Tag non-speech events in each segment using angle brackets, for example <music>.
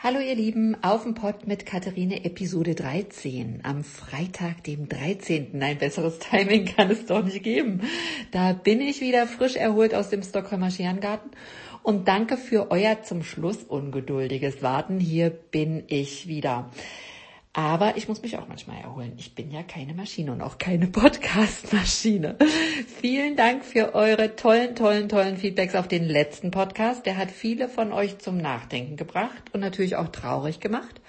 Hallo ihr Lieben, auf dem Pott mit Katharine Episode 13 am Freitag, dem 13. Ein besseres <laughs> Timing kann es doch nicht geben. Da bin ich wieder frisch erholt aus dem Stockholmer Scherengarten und danke für euer zum Schluss ungeduldiges Warten. Hier bin ich wieder. Aber ich muss mich auch manchmal erholen. Ich bin ja keine Maschine und auch keine <laughs> Podcast-Maschine. Vielen Dank für eure tollen, tollen, tollen Feedbacks auf den letzten Podcast. Der hat viele von euch zum Nachdenken gebracht und natürlich auch traurig gemacht.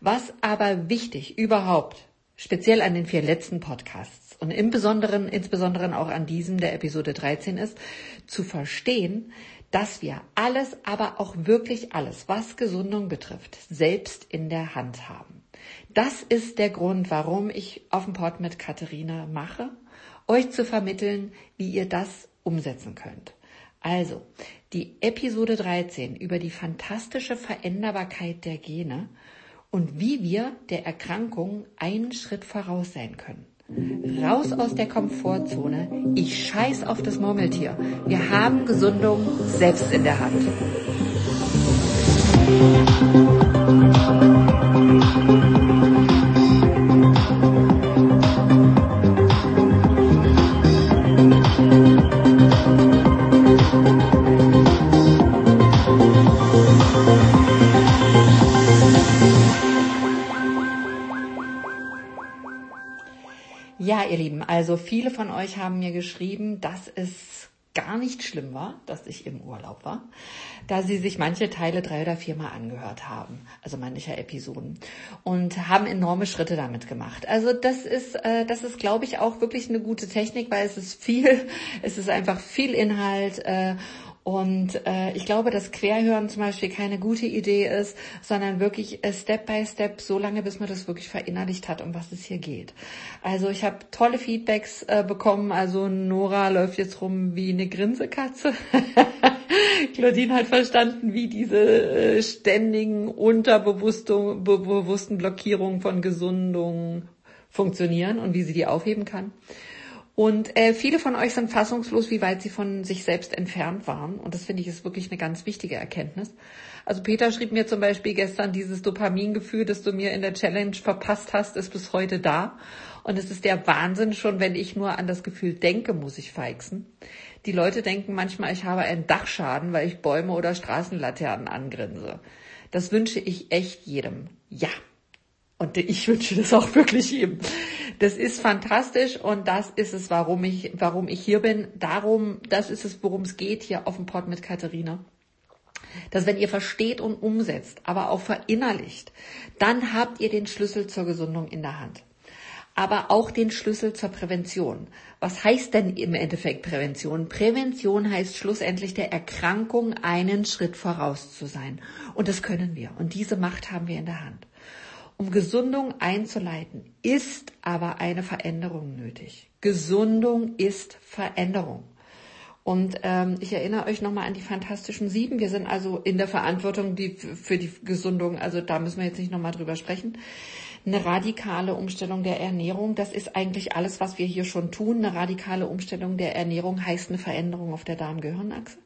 Was aber wichtig überhaupt, speziell an den vier letzten Podcasts und im Besonderen, insbesondere auch an diesem der Episode 13 ist, zu verstehen, dass wir alles, aber auch wirklich alles, was Gesundung betrifft, selbst in der Hand haben. Das ist der Grund, warum ich auf dem Port mit Katharina mache, euch zu vermitteln, wie ihr das umsetzen könnt. Also, die Episode 13 über die fantastische Veränderbarkeit der Gene und wie wir der Erkrankung einen Schritt voraus sein können. Raus aus der Komfortzone. Ich scheiß auf das Murmeltier. Wir haben Gesundung selbst in der Hand. Ja, ihr Lieben, also viele von euch haben mir geschrieben, dass es gar nicht schlimm war, dass ich im Urlaub war, da sie sich manche Teile drei oder viermal angehört haben, also mancher Episoden und haben enorme Schritte damit gemacht. Also das ist, äh, das ist, glaube ich, auch wirklich eine gute Technik, weil es ist viel, <laughs> es ist einfach viel Inhalt äh, und äh, ich glaube, dass Querhören zum Beispiel keine gute Idee ist, sondern wirklich äh, Step by Step, so lange, bis man das wirklich verinnerlicht hat, um was es hier geht. Also ich habe tolle Feedbacks äh, bekommen. Also Nora läuft jetzt rum wie eine Grinsekatze. <laughs> Claudine hat verstanden, wie diese äh, ständigen unterbewussten bewussten Blockierungen von Gesundung funktionieren und wie sie die aufheben kann. Und äh, viele von euch sind fassungslos, wie weit sie von sich selbst entfernt waren. Und das finde ich ist wirklich eine ganz wichtige Erkenntnis. Also Peter schrieb mir zum Beispiel gestern, dieses Dopamingefühl, das du mir in der Challenge verpasst hast, ist bis heute da. Und es ist der Wahnsinn schon, wenn ich nur an das Gefühl denke, muss ich feixen. Die Leute denken manchmal, ich habe einen Dachschaden, weil ich Bäume oder Straßenlaternen angrinse. Das wünsche ich echt jedem. Ja. Und ich wünsche das auch wirklich jedem. Das ist fantastisch und das ist es, warum ich, warum ich hier bin. Darum, das ist es, worum es geht hier auf dem Pod mit Katharina. Dass wenn ihr versteht und umsetzt, aber auch verinnerlicht, dann habt ihr den Schlüssel zur Gesundung in der Hand. Aber auch den Schlüssel zur Prävention. Was heißt denn im Endeffekt Prävention? Prävention heißt schlussendlich der Erkrankung einen Schritt voraus zu sein. Und das können wir. Und diese Macht haben wir in der Hand. Um Gesundung einzuleiten, ist aber eine Veränderung nötig. Gesundung ist Veränderung. Und ähm, ich erinnere euch nochmal an die Fantastischen Sieben. Wir sind also in der Verantwortung die, für die Gesundung, also da müssen wir jetzt nicht nochmal drüber sprechen. Eine radikale Umstellung der Ernährung, das ist eigentlich alles, was wir hier schon tun. Eine radikale Umstellung der Ernährung heißt eine Veränderung auf der Darm-Gehirn-Achse.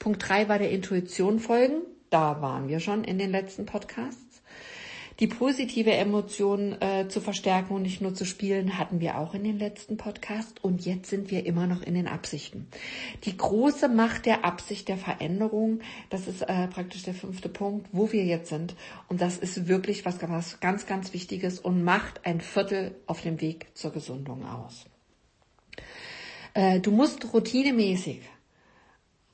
Punkt drei war der Intuition folgen. Da waren wir schon in den letzten Podcasts. Die positive Emotion äh, zu verstärken und nicht nur zu spielen, hatten wir auch in den letzten Podcast und jetzt sind wir immer noch in den Absichten. Die große Macht der Absicht der Veränderung, das ist äh, praktisch der fünfte Punkt, wo wir jetzt sind und das ist wirklich was, was ganz, ganz Wichtiges und macht ein Viertel auf dem Weg zur Gesundung aus. Äh, du musst routinemäßig,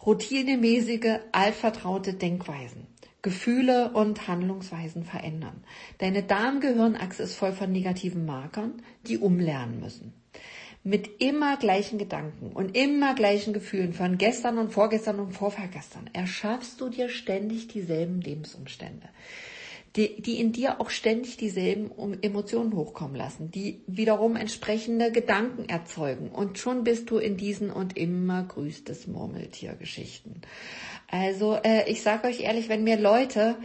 routinemäßige, altvertraute Denkweisen Gefühle und Handlungsweisen verändern. Deine Darm-Gehirnachse ist voll von negativen Markern, die umlernen müssen. Mit immer gleichen Gedanken und immer gleichen Gefühlen von gestern und vorgestern und vorvergestern erschaffst du dir ständig dieselben Lebensumstände, die, die in dir auch ständig dieselben Emotionen hochkommen lassen, die wiederum entsprechende Gedanken erzeugen. Und schon bist du in diesen und immer grüßt das Murmeltier-Geschichten. Also äh, ich sage euch ehrlich, wenn mir Leute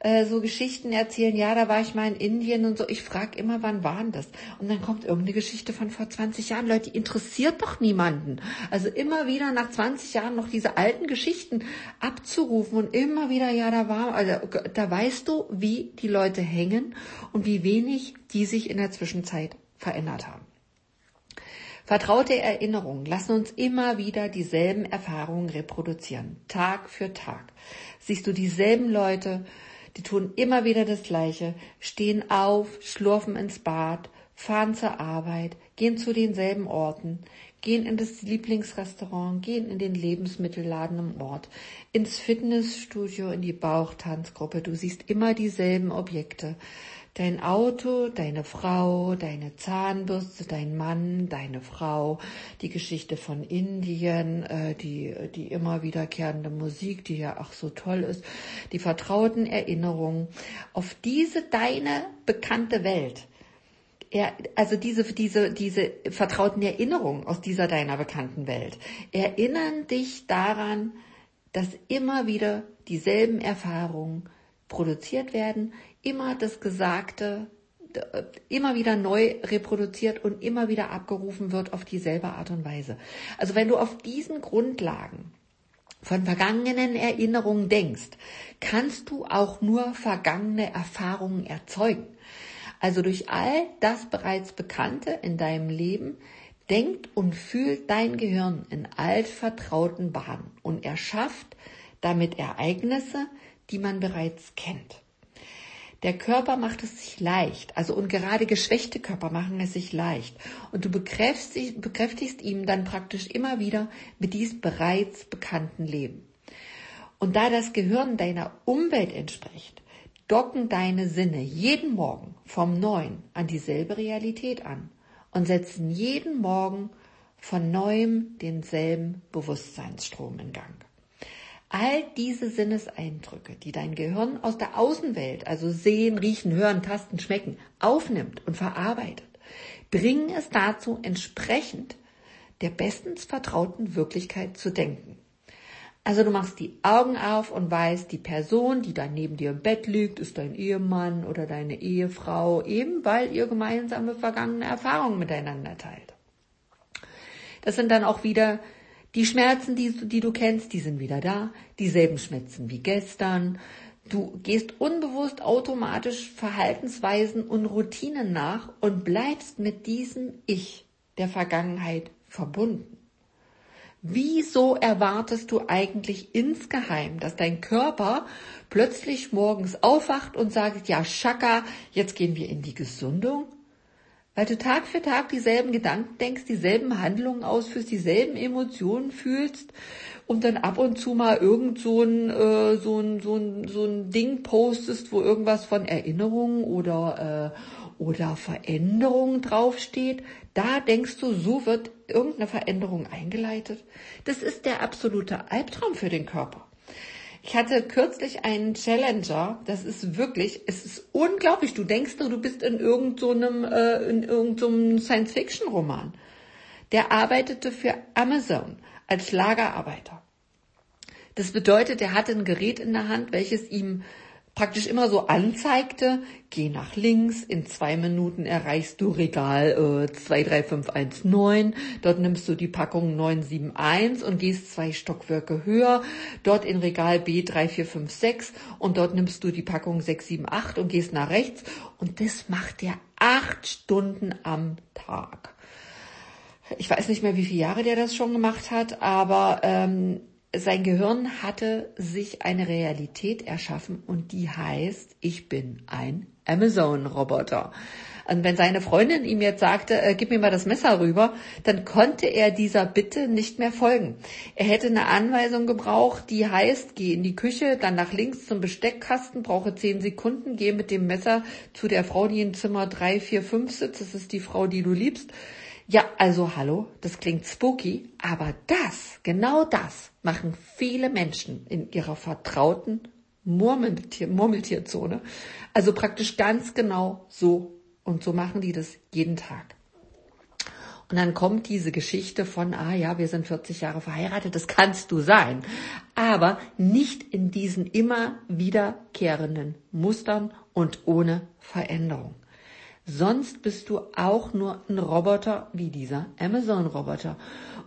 äh, so Geschichten erzählen, ja, da war ich mal in Indien und so. Ich frage immer, wann waren das? Und dann kommt irgendeine Geschichte von vor 20 Jahren. Leute, interessiert doch niemanden. Also immer wieder nach 20 Jahren noch diese alten Geschichten abzurufen und immer wieder, ja, da war, also da weißt du, wie die Leute hängen und wie wenig die sich in der Zwischenzeit verändert haben. Vertraute Erinnerungen lassen uns immer wieder dieselben Erfahrungen reproduzieren, Tag für Tag. Siehst du dieselben Leute, die tun immer wieder das Gleiche, stehen auf, schlurfen ins Bad, fahren zur Arbeit, gehen zu denselben Orten, gehen in das Lieblingsrestaurant, gehen in den Lebensmittelladen im Ort, ins Fitnessstudio, in die Bauchtanzgruppe. Du siehst immer dieselben Objekte. Dein Auto, deine Frau, deine Zahnbürste, dein Mann, deine Frau, die Geschichte von Indien, äh, die, die immer wiederkehrende Musik, die ja auch so toll ist, die vertrauten Erinnerungen. Auf diese deine bekannte Welt. Er, also diese, diese, diese vertrauten Erinnerungen aus dieser deiner bekannten Welt erinnern dich daran, dass immer wieder dieselben Erfahrungen produziert werden, immer das Gesagte immer wieder neu reproduziert und immer wieder abgerufen wird auf dieselbe Art und Weise. Also wenn du auf diesen Grundlagen von vergangenen Erinnerungen denkst, kannst du auch nur vergangene Erfahrungen erzeugen. Also durch all das bereits Bekannte in deinem Leben denkt und fühlt dein Gehirn in altvertrauten Bahnen und erschafft damit Ereignisse, die man bereits kennt. Der Körper macht es sich leicht, also und gerade geschwächte Körper machen es sich leicht. Und du bekräftigst, bekräftigst ihm dann praktisch immer wieder mit diesem bereits bekannten Leben. Und da das Gehirn deiner Umwelt entspricht, docken deine Sinne jeden Morgen vom Neuen an dieselbe Realität an und setzen jeden Morgen von neuem denselben Bewusstseinsstrom in Gang. All diese Sinneseindrücke, die dein Gehirn aus der Außenwelt, also sehen, riechen, hören, tasten, schmecken, aufnimmt und verarbeitet, bringen es dazu, entsprechend der bestens vertrauten Wirklichkeit zu denken. Also du machst die Augen auf und weißt, die Person, die da neben dir im Bett liegt, ist dein Ehemann oder deine Ehefrau, eben weil ihr gemeinsame vergangene Erfahrungen miteinander teilt. Das sind dann auch wieder die Schmerzen, die, die du kennst, die sind wieder da. Dieselben Schmerzen wie gestern. Du gehst unbewusst automatisch Verhaltensweisen und Routinen nach und bleibst mit diesem Ich der Vergangenheit verbunden. Wieso erwartest du eigentlich insgeheim, dass dein Körper plötzlich morgens aufwacht und sagt, ja, Schaka, jetzt gehen wir in die Gesundung? Weil du Tag für Tag dieselben Gedanken denkst, dieselben Handlungen ausführst, dieselben Emotionen fühlst und dann ab und zu mal irgend so ein, äh, so ein, so ein, so ein Ding postest, wo irgendwas von Erinnerungen oder, äh, oder Veränderungen draufsteht, da denkst du, so wird irgendeine Veränderung eingeleitet. Das ist der absolute Albtraum für den Körper. Ich hatte kürzlich einen Challenger, das ist wirklich, es ist unglaublich. Du denkst nur, du bist in irgendeinem, so äh, in irgendeinem so Science-Fiction-Roman. Der arbeitete für Amazon als Lagerarbeiter. Das bedeutet, er hatte ein Gerät in der Hand, welches ihm praktisch immer so anzeigte, geh nach links, in zwei Minuten erreichst du Regal äh, 23519, dort nimmst du die Packung 971 und gehst zwei Stockwerke höher, dort in Regal B3456 und dort nimmst du die Packung 678 und gehst nach rechts. Und das macht er acht Stunden am Tag. Ich weiß nicht mehr, wie viele Jahre der das schon gemacht hat, aber ähm, sein Gehirn hatte sich eine Realität erschaffen und die heißt, ich bin ein Amazon-Roboter. Und wenn seine Freundin ihm jetzt sagte, äh, gib mir mal das Messer rüber, dann konnte er dieser Bitte nicht mehr folgen. Er hätte eine Anweisung gebraucht, die heißt, geh in die Küche, dann nach links zum Besteckkasten, brauche zehn Sekunden, geh mit dem Messer zu der Frau, die in Zimmer drei, vier, fünf sitzt, das ist die Frau, die du liebst, ja, also hallo, das klingt spooky, aber das, genau das machen viele Menschen in ihrer vertrauten Murmeltier, Murmeltierzone. Also praktisch ganz genau so. Und so machen die das jeden Tag. Und dann kommt diese Geschichte von, ah ja, wir sind 40 Jahre verheiratet, das kannst du sein. Aber nicht in diesen immer wiederkehrenden Mustern und ohne Veränderung. Sonst bist du auch nur ein Roboter wie dieser Amazon-Roboter.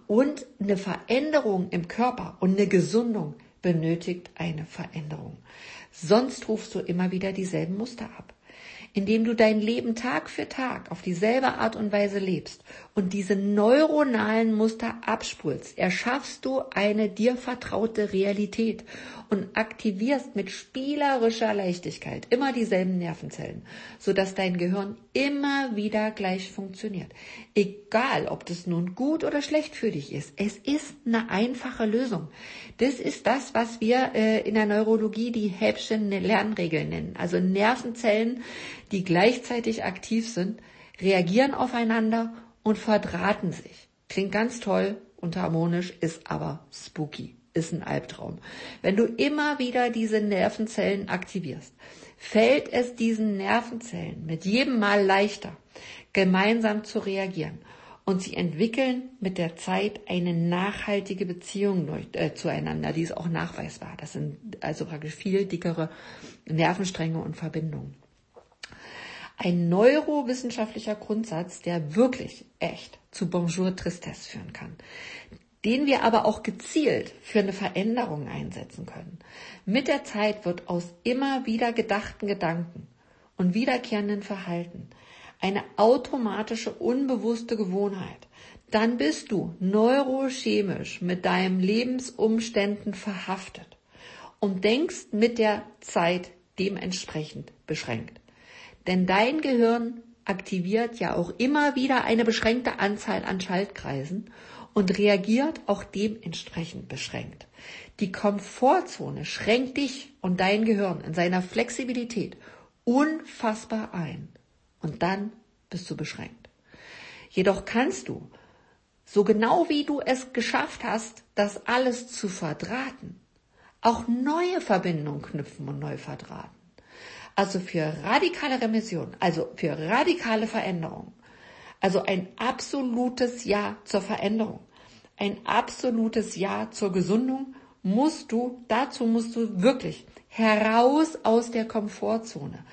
Und eine Veränderung im Körper und eine Gesundung benötigt eine Veränderung. Sonst rufst du immer wieder dieselben Muster ab indem du dein Leben Tag für Tag auf dieselbe Art und Weise lebst und diese neuronalen Muster abspulst, erschaffst du eine dir vertraute Realität und aktivierst mit spielerischer Leichtigkeit immer dieselben Nervenzellen, sodass dein Gehirn immer wieder gleich funktioniert. Egal, ob das nun gut oder schlecht für dich ist, es ist eine einfache Lösung. Das ist das, was wir äh, in der Neurologie die Häppchen Lernregeln nennen. Also Nervenzellen, die gleichzeitig aktiv sind, reagieren aufeinander und verdrahten sich. Klingt ganz toll und harmonisch, ist aber spooky, ist ein Albtraum. Wenn du immer wieder diese Nervenzellen aktivierst, fällt es diesen Nervenzellen mit jedem Mal leichter, gemeinsam zu reagieren. Und sie entwickeln mit der Zeit eine nachhaltige Beziehung äh, zueinander, die ist auch nachweisbar. Das sind also praktisch viel dickere Nervenstränge und Verbindungen ein neurowissenschaftlicher Grundsatz, der wirklich echt zu Bonjour Tristesse führen kann, den wir aber auch gezielt für eine Veränderung einsetzen können. Mit der Zeit wird aus immer wieder gedachten Gedanken und wiederkehrenden Verhalten eine automatische, unbewusste Gewohnheit. Dann bist du neurochemisch mit deinen Lebensumständen verhaftet und denkst mit der Zeit dementsprechend beschränkt. Denn dein Gehirn aktiviert ja auch immer wieder eine beschränkte Anzahl an Schaltkreisen und reagiert auch dementsprechend beschränkt. Die Komfortzone schränkt dich und dein Gehirn in seiner Flexibilität unfassbar ein. Und dann bist du beschränkt. Jedoch kannst du, so genau wie du es geschafft hast, das alles zu verdrahten, auch neue Verbindungen knüpfen und neu verdrahten. Also für radikale Remission, also für radikale Veränderung. Also ein absolutes Ja zur Veränderung. Ein absolutes Ja zur Gesundung musst du, dazu musst du wirklich heraus aus der Komfortzone.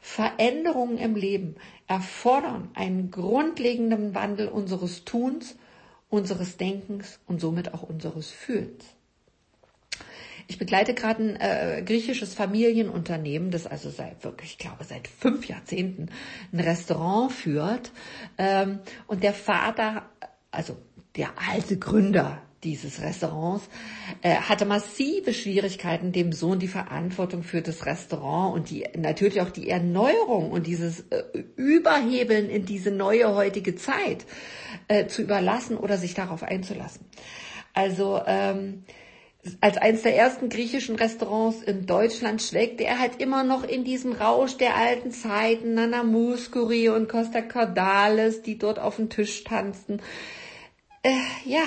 Veränderungen im Leben erfordern einen grundlegenden Wandel unseres Tuns, unseres Denkens und somit auch unseres Fühlens. Ich begleite gerade ein äh, griechisches Familienunternehmen, das also seit wirklich, ich glaube, seit fünf Jahrzehnten ein Restaurant führt. Ähm, und der Vater, also der alte Gründer dieses Restaurants, äh, hatte massive Schwierigkeiten, dem Sohn die Verantwortung für das Restaurant und die natürlich auch die Erneuerung und dieses äh, Überhebeln in diese neue heutige Zeit äh, zu überlassen oder sich darauf einzulassen. Also ähm, als eines der ersten griechischen Restaurants in Deutschland schwelgte er halt immer noch in diesem Rausch der alten Zeiten, Nana Muscuri und Costa Cordalis, die dort auf dem Tisch tanzten. Äh, ja,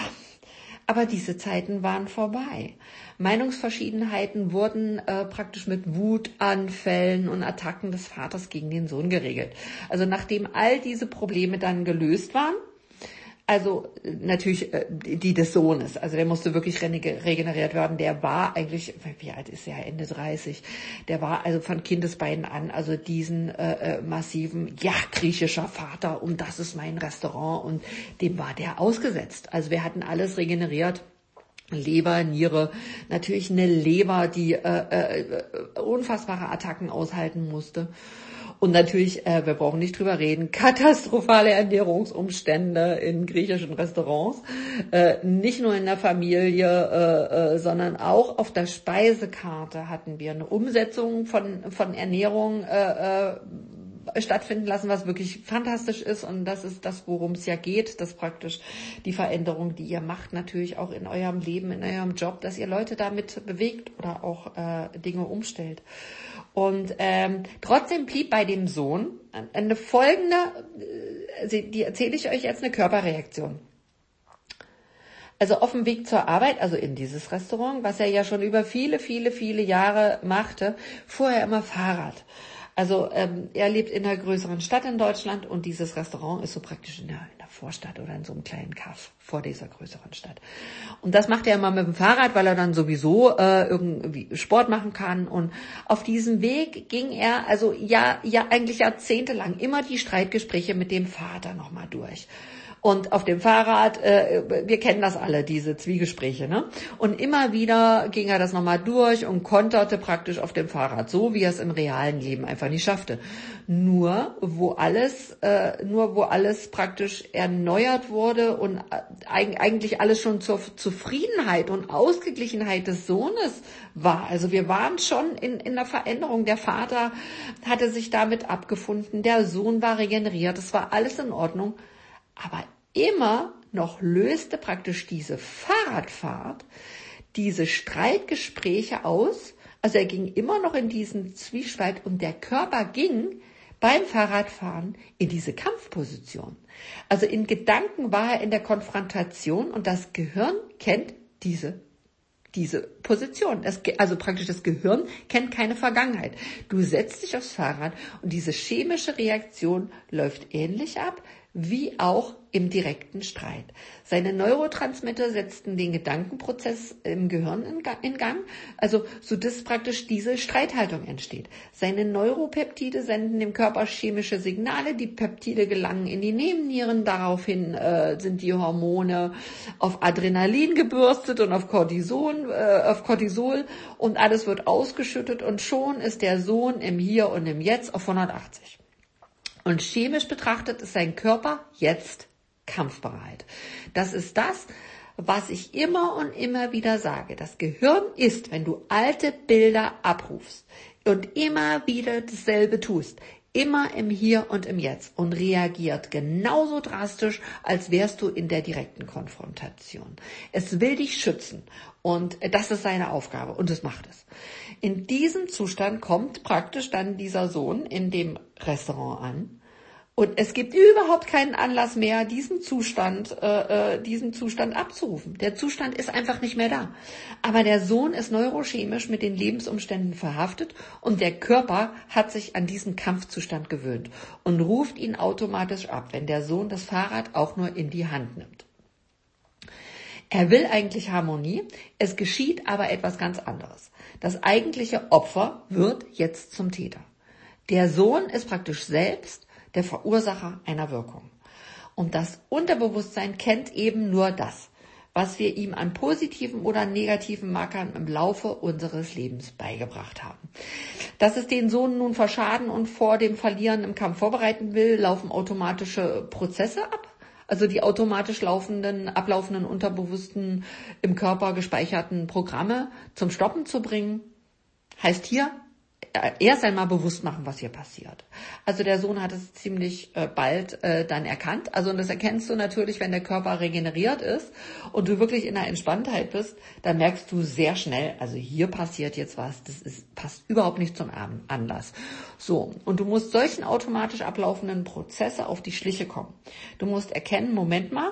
aber diese Zeiten waren vorbei. Meinungsverschiedenheiten wurden äh, praktisch mit Wutanfällen und Attacken des Vaters gegen den Sohn geregelt. Also nachdem all diese Probleme dann gelöst waren, also natürlich äh, die des Sohnes. Also der musste wirklich regeneriert werden. Der war eigentlich, wie alt ist er? Ende 30. Der war also von Kindesbeinen an, also diesen äh, äh, massiven, ja, griechischer Vater und das ist mein Restaurant und dem war der ausgesetzt. Also wir hatten alles regeneriert. Leber, Niere, natürlich eine Leber, die äh, äh, unfassbare Attacken aushalten musste. Und natürlich, äh, wir brauchen nicht drüber reden, <laughs> katastrophale Ernährungsumstände in griechischen Restaurants. Äh, nicht nur in der Familie, äh, äh, sondern auch auf der Speisekarte hatten wir eine Umsetzung von, von Ernährung äh, äh, stattfinden lassen, was wirklich fantastisch ist. Und das ist das, worum es ja geht, dass praktisch die Veränderung, die ihr macht, natürlich auch in eurem Leben, in eurem Job, dass ihr Leute damit bewegt oder auch Dinge umstellt. Und ähm, trotzdem blieb bei dem Sohn eine folgende, äh, die erzähle ich euch jetzt, eine Körperreaktion. Also auf dem Weg zur Arbeit, also in dieses Restaurant, was er ja schon über viele, viele, viele Jahre machte, fuhr er immer Fahrrad. Also ähm, er lebt in einer größeren Stadt in Deutschland und dieses Restaurant ist so praktisch in der, Vorstadt oder in so einem kleinen Kaff vor dieser größeren Stadt. Und das macht er immer mit dem Fahrrad, weil er dann sowieso äh, irgendwie Sport machen kann. Und auf diesem Weg ging er also ja, ja eigentlich jahrzehntelang immer die Streitgespräche mit dem Vater nochmal durch. Und auf dem Fahrrad, äh, wir kennen das alle, diese Zwiegespräche, ne? Und immer wieder ging er das nochmal durch und konterte praktisch auf dem Fahrrad, so wie er es im realen Leben einfach nicht schaffte. Nur wo alles, äh, nur wo alles praktisch erneuert wurde und äh, eigentlich alles schon zur Zufriedenheit und Ausgeglichenheit des Sohnes war. Also wir waren schon in, in der Veränderung. Der Vater hatte sich damit abgefunden, der Sohn war regeneriert, es war alles in Ordnung. Aber immer noch löste praktisch diese Fahrradfahrt diese Streitgespräche aus. Also er ging immer noch in diesen Zwiespalt und der Körper ging beim Fahrradfahren in diese Kampfposition. Also in Gedanken war er in der Konfrontation und das Gehirn kennt diese diese Position. Das, also praktisch das Gehirn kennt keine Vergangenheit. Du setzt dich aufs Fahrrad und diese chemische Reaktion läuft ähnlich ab wie auch im direkten Streit. Seine Neurotransmitter setzten den Gedankenprozess im Gehirn in Gang, also so dass praktisch diese Streithaltung entsteht. Seine Neuropeptide senden dem Körper chemische Signale, die Peptide gelangen in die Nebennieren, daraufhin äh, sind die Hormone auf Adrenalin gebürstet und auf Cortison, äh, auf Cortisol und alles wird ausgeschüttet und schon ist der Sohn im Hier und im Jetzt auf 180. Und chemisch betrachtet ist sein Körper jetzt kampfbereit. Das ist das, was ich immer und immer wieder sage. Das Gehirn ist, wenn du alte Bilder abrufst und immer wieder dasselbe tust, immer im Hier und im Jetzt und reagiert genauso drastisch, als wärst du in der direkten Konfrontation. Es will dich schützen und das ist seine Aufgabe und es macht es. In diesem Zustand kommt praktisch dann dieser Sohn in dem Restaurant an und es gibt überhaupt keinen Anlass mehr, diesen Zustand, äh, äh, diesen Zustand abzurufen. Der Zustand ist einfach nicht mehr da. Aber der Sohn ist neurochemisch mit den Lebensumständen verhaftet und der Körper hat sich an diesen Kampfzustand gewöhnt und ruft ihn automatisch ab, wenn der Sohn das Fahrrad auch nur in die Hand nimmt. Er will eigentlich Harmonie, es geschieht aber etwas ganz anderes. Das eigentliche Opfer wird jetzt zum Täter. Der Sohn ist praktisch selbst der Verursacher einer Wirkung. Und das Unterbewusstsein kennt eben nur das, was wir ihm an positiven oder negativen Markern im Laufe unseres Lebens beigebracht haben. Dass es den Sohn nun verschaden und vor dem Verlieren im Kampf vorbereiten will, laufen automatische Prozesse ab. Also die automatisch laufenden, ablaufenden, unterbewussten, im Körper gespeicherten Programme zum Stoppen zu bringen, heißt hier erst einmal bewusst machen, was hier passiert. Also der Sohn hat es ziemlich äh, bald äh, dann erkannt. Also und das erkennst du natürlich, wenn der Körper regeneriert ist und du wirklich in der Entspanntheit bist, dann merkst du sehr schnell, also hier passiert jetzt was, das ist, passt überhaupt nicht zum Anlass. So, und du musst solchen automatisch ablaufenden Prozesse auf die Schliche kommen. Du musst erkennen, Moment mal,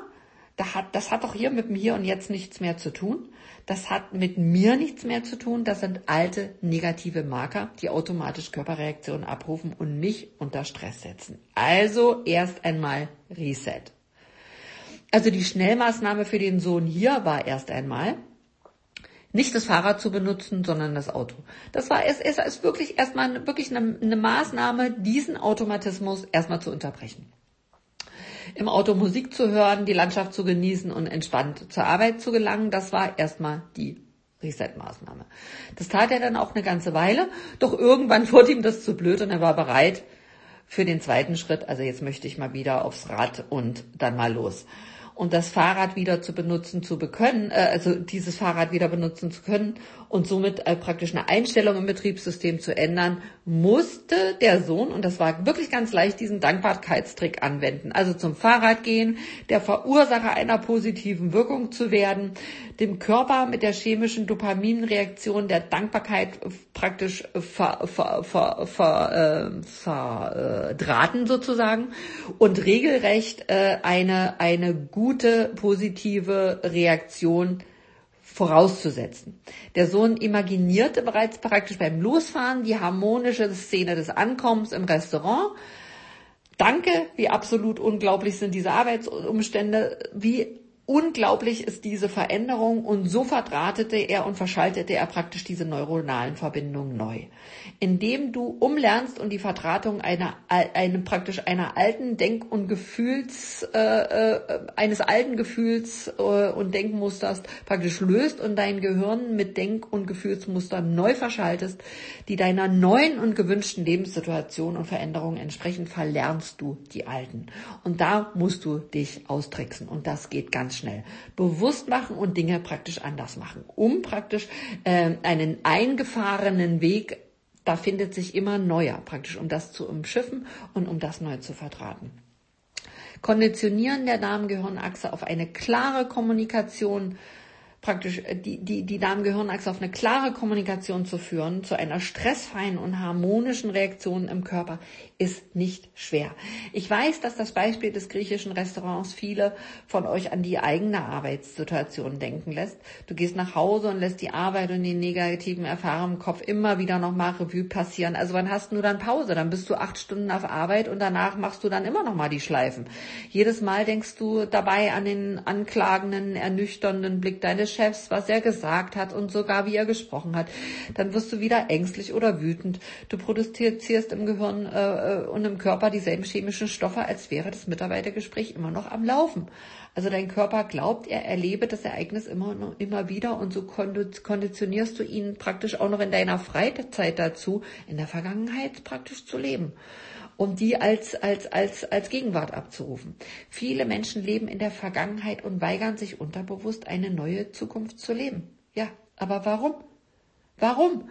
das hat, das hat doch hier mit dem Hier und Jetzt nichts mehr zu tun. Das hat mit mir nichts mehr zu tun. Das sind alte negative Marker, die automatisch Körperreaktionen abrufen und mich unter Stress setzen. Also erst einmal Reset. Also die Schnellmaßnahme für den Sohn hier war erst einmal, nicht das Fahrrad zu benutzen, sondern das Auto. Das war es, es ist wirklich erstmal wirklich eine, eine Maßnahme, diesen Automatismus erstmal zu unterbrechen im Auto Musik zu hören, die Landschaft zu genießen und entspannt zur Arbeit zu gelangen. Das war erstmal die Reset-Maßnahme. Das tat er dann auch eine ganze Weile, doch irgendwann <laughs> wurde ihm das zu blöd und er war bereit für den zweiten Schritt. Also jetzt möchte ich mal wieder aufs Rad und dann mal los und das Fahrrad wieder zu benutzen zu können, äh, also dieses Fahrrad wieder benutzen zu können und somit äh, praktisch eine Einstellung im Betriebssystem zu ändern, musste der Sohn, und das war wirklich ganz leicht, diesen Dankbarkeitstrick anwenden. Also zum Fahrrad gehen, der Verursacher einer positiven Wirkung zu werden, dem Körper mit der chemischen Dopaminreaktion der Dankbarkeit praktisch ver, ver, ver, ver, äh, verdrahten sozusagen und regelrecht äh, eine, eine gute positive Reaktion vorauszusetzen. Der Sohn imaginierte bereits praktisch beim Losfahren die harmonische Szene des Ankommens im Restaurant. danke, wie absolut unglaublich sind diese Arbeitsumstände, wie unglaublich ist diese Veränderung und so verdrahtete er und verschaltete er praktisch diese neuronalen Verbindungen neu. Indem du umlernst und die Verdrahtung einer, einem praktisch einer alten Denk- und Gefühls, äh, äh, eines alten Gefühls äh, und Denkmusters praktisch löst und dein Gehirn mit Denk- und Gefühlsmustern neu verschaltest, die deiner neuen und gewünschten Lebenssituation und Veränderungen entsprechen, verlernst du die alten. Und da musst du dich austricksen und das geht ganz schnell. Bewusst machen und Dinge praktisch anders machen, um praktisch äh, einen eingefahrenen Weg, da findet sich immer neuer, praktisch um das zu umschiffen und um das neu zu vertraten. Konditionieren der Darmgehirnachse auf eine klare Kommunikation praktisch äh, die, die, die Darm-Gehirnachse auf eine klare Kommunikation zu führen, zu einer stressfreien und harmonischen Reaktion im Körper, ist nicht schwer. Ich weiß, dass das Beispiel des griechischen Restaurants viele von euch an die eigene Arbeitssituation denken lässt. Du gehst nach Hause und lässt die Arbeit und die negativen Erfahrungen im Kopf immer wieder nochmal Revue passieren. Also wann hast du dann Pause? Dann bist du acht Stunden auf Arbeit und danach machst du dann immer nochmal die Schleifen. Jedes Mal denkst du dabei an den anklagenden, ernüchternden Blick deines Chefs, was er gesagt hat und sogar wie er gesprochen hat. Dann wirst du wieder ängstlich oder wütend. Du produzierst im Gehirn äh, äh, und im Körper dieselben chemischen Stoffe, als wäre das Mitarbeitergespräch immer noch am Laufen. Also dein Körper glaubt, er erlebe das Ereignis immer und immer wieder und so konditionierst du ihn praktisch auch noch in deiner Freizeit dazu, in der Vergangenheit praktisch zu leben und die als, als, als, als Gegenwart abzurufen. Viele Menschen leben in der Vergangenheit und weigern sich unterbewusst eine neue Zukunft zu leben. Ja, aber warum? Warum?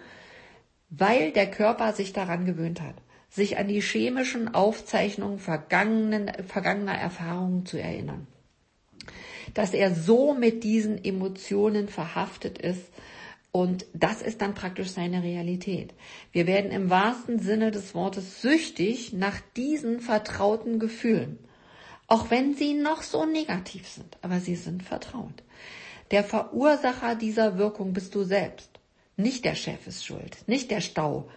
Weil der Körper sich daran gewöhnt hat sich an die chemischen Aufzeichnungen vergangener Erfahrungen zu erinnern. Dass er so mit diesen Emotionen verhaftet ist, und das ist dann praktisch seine Realität. Wir werden im wahrsten Sinne des Wortes süchtig nach diesen vertrauten Gefühlen. Auch wenn sie noch so negativ sind, aber sie sind vertraut. Der Verursacher dieser Wirkung bist du selbst. Nicht der Chef ist schuld, nicht der Stau,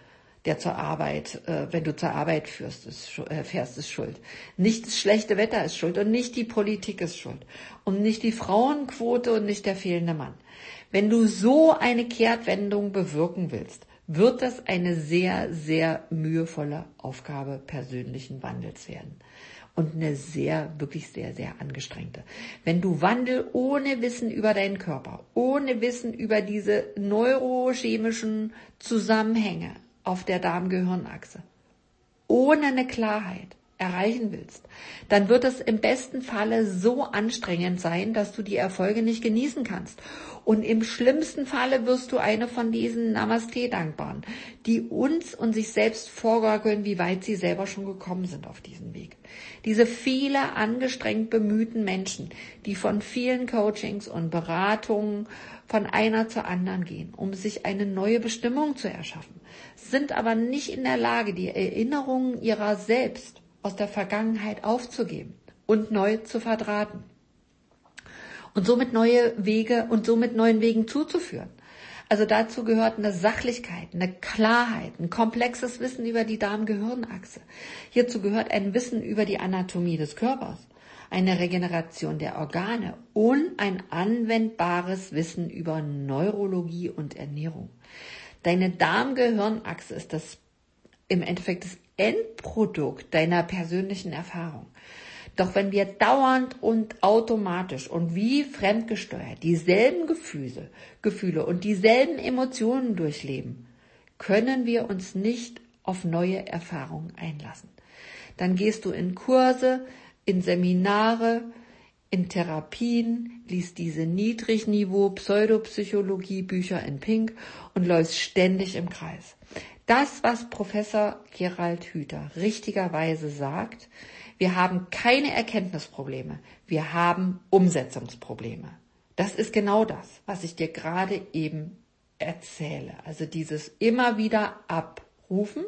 der zur Arbeit, äh, wenn du zur Arbeit führst, ist, äh, fährst, ist schuld. Nicht das schlechte Wetter ist schuld und nicht die Politik ist schuld und nicht die Frauenquote und nicht der fehlende Mann. Wenn du so eine Kehrtwendung bewirken willst, wird das eine sehr, sehr mühevolle Aufgabe persönlichen Wandels werden. Und eine sehr, wirklich sehr, sehr angestrengte. Wenn du Wandel ohne Wissen über deinen Körper, ohne Wissen über diese neurochemischen Zusammenhänge, auf der Darm-Gehirn-Achse, ohne eine Klarheit erreichen willst, dann wird es im besten Falle so anstrengend sein, dass du die Erfolge nicht genießen kannst. Und im schlimmsten Falle wirst du eine von diesen Namaste-Dankbaren, die uns und sich selbst vorgaukeln, wie weit sie selber schon gekommen sind auf diesem Weg. Diese viele angestrengt bemühten Menschen, die von vielen Coachings und Beratungen von einer zur anderen gehen, um sich eine neue Bestimmung zu erschaffen, sind aber nicht in der Lage, die Erinnerungen ihrer selbst aus der Vergangenheit aufzugeben und neu zu verdrahten. Und somit neue Wege und somit neuen Wegen zuzuführen. Also dazu gehört eine Sachlichkeit, eine Klarheit, ein komplexes Wissen über die Darm-Gehirn-Achse. Hierzu gehört ein Wissen über die Anatomie des Körpers, eine Regeneration der Organe und ein anwendbares Wissen über Neurologie und Ernährung. Deine Darm-Gehirn-Achse ist das im Endeffekt das Endprodukt deiner persönlichen Erfahrung. Doch wenn wir dauernd und automatisch und wie fremdgesteuert dieselben Gefühle, Gefühle und dieselben Emotionen durchleben, können wir uns nicht auf neue Erfahrungen einlassen. Dann gehst du in Kurse, in Seminare, in Therapien, liest diese Niedrigniveau Pseudopsychologie Bücher in Pink und läufst ständig im Kreis. Das, was Professor Gerald Hüther richtigerweise sagt, wir haben keine Erkenntnisprobleme, wir haben Umsetzungsprobleme. Das ist genau das, was ich dir gerade eben erzähle. Also dieses immer wieder abrufen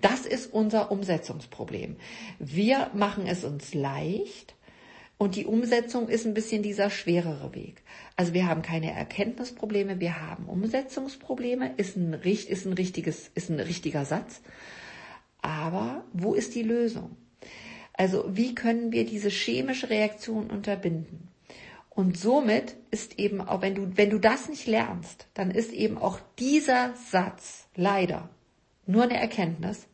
das ist unser Umsetzungsproblem. Wir machen es uns leicht und die Umsetzung ist ein bisschen dieser schwerere Weg. Also wir haben keine Erkenntnisprobleme, wir haben Umsetzungsprobleme, ist ein, ist ein richtiges, ist ein richtiger Satz. Aber wo ist die Lösung? Also wie können wir diese chemische Reaktion unterbinden? Und somit ist eben auch, wenn du, wenn du das nicht lernst, dann ist eben auch dieser Satz leider nur eine Erkenntnis,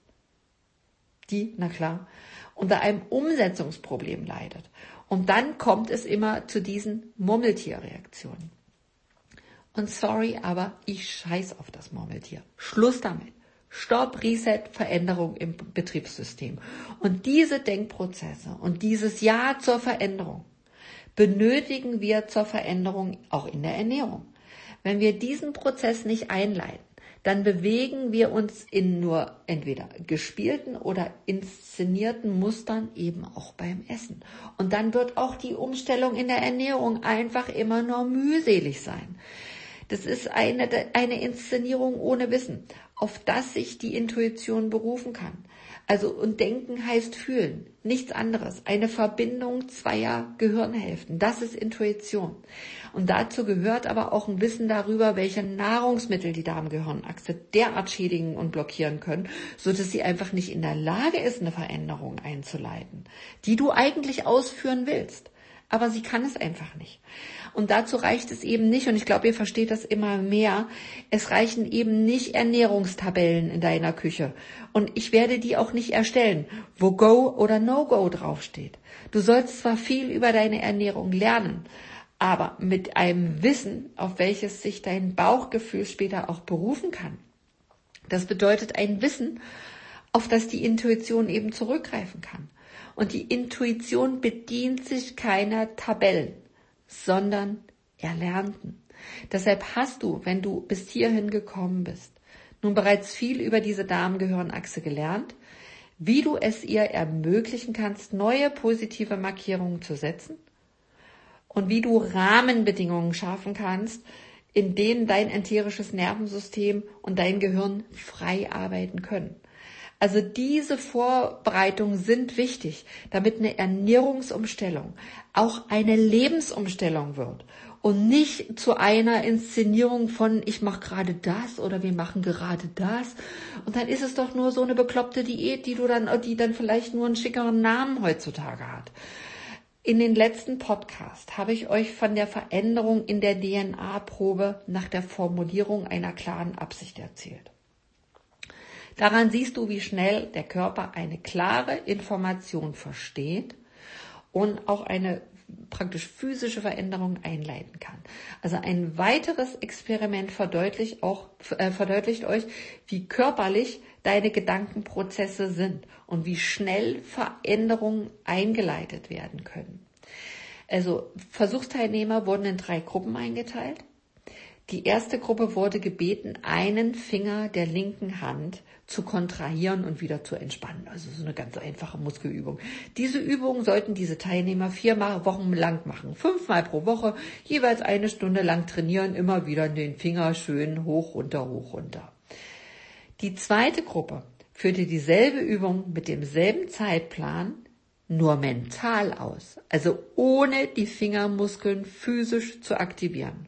die, na klar, unter einem Umsetzungsproblem leidet. Und dann kommt es immer zu diesen Murmeltierreaktionen. Und sorry, aber ich scheiß auf das Murmeltier. Schluss damit. Stopp, Reset, Veränderung im Betriebssystem. Und diese Denkprozesse und dieses Ja zur Veränderung benötigen wir zur Veränderung auch in der Ernährung. Wenn wir diesen Prozess nicht einleiten, dann bewegen wir uns in nur entweder gespielten oder inszenierten Mustern eben auch beim Essen. Und dann wird auch die Umstellung in der Ernährung einfach immer nur mühselig sein. Das ist eine, eine Inszenierung ohne Wissen, auf das sich die Intuition berufen kann. Also, und denken heißt fühlen. Nichts anderes. Eine Verbindung zweier Gehirnhälften. Das ist Intuition. Und dazu gehört aber auch ein Wissen darüber, welche Nahrungsmittel die Darmgehirnachse derart schädigen und blockieren können, so dass sie einfach nicht in der Lage ist, eine Veränderung einzuleiten, die du eigentlich ausführen willst aber sie kann es einfach nicht. Und dazu reicht es eben nicht, und ich glaube, ihr versteht das immer mehr, es reichen eben nicht Ernährungstabellen in deiner Küche. Und ich werde die auch nicht erstellen, wo Go oder No-Go draufsteht. Du sollst zwar viel über deine Ernährung lernen, aber mit einem Wissen, auf welches sich dein Bauchgefühl später auch berufen kann. Das bedeutet ein Wissen, auf das die Intuition eben zurückgreifen kann. Und die Intuition bedient sich keiner Tabellen, sondern Erlernten. Deshalb hast du, wenn du bis hierhin gekommen bist, nun bereits viel über diese Darmgehirnachse gelernt, wie du es ihr ermöglichen kannst, neue positive Markierungen zu setzen und wie du Rahmenbedingungen schaffen kannst, in denen dein enterisches Nervensystem und dein Gehirn frei arbeiten können. Also diese Vorbereitungen sind wichtig, damit eine Ernährungsumstellung auch eine Lebensumstellung wird und nicht zu einer Inszenierung von ich mache gerade das oder wir machen gerade das und dann ist es doch nur so eine bekloppte Diät, die du dann die dann vielleicht nur einen schickeren Namen heutzutage hat. In den letzten Podcast habe ich euch von der Veränderung in der DNA-Probe nach der Formulierung einer klaren Absicht erzählt. Daran siehst du, wie schnell der Körper eine klare Information versteht und auch eine praktisch physische Veränderung einleiten kann. Also ein weiteres Experiment verdeutlicht auch, äh, verdeutlicht euch, wie körperlich deine Gedankenprozesse sind und wie schnell Veränderungen eingeleitet werden können. Also Versuchsteilnehmer wurden in drei Gruppen eingeteilt. Die erste Gruppe wurde gebeten, einen Finger der linken Hand zu kontrahieren und wieder zu entspannen. Also so eine ganz einfache Muskelübung. Diese Übungen sollten diese Teilnehmer vier Wochen lang machen. Fünfmal pro Woche, jeweils eine Stunde lang trainieren, immer wieder den Finger schön hoch, runter, hoch, runter. Die zweite Gruppe führte dieselbe Übung mit demselben Zeitplan, nur mental aus. Also ohne die Fingermuskeln physisch zu aktivieren.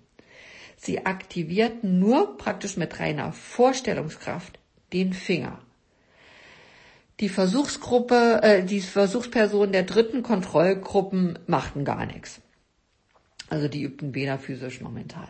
Sie aktivierten nur praktisch mit reiner Vorstellungskraft den Finger. Die Versuchsgruppe, äh, die Versuchspersonen der dritten Kontrollgruppen machten gar nichts. Also die übten weder physisch noch mental.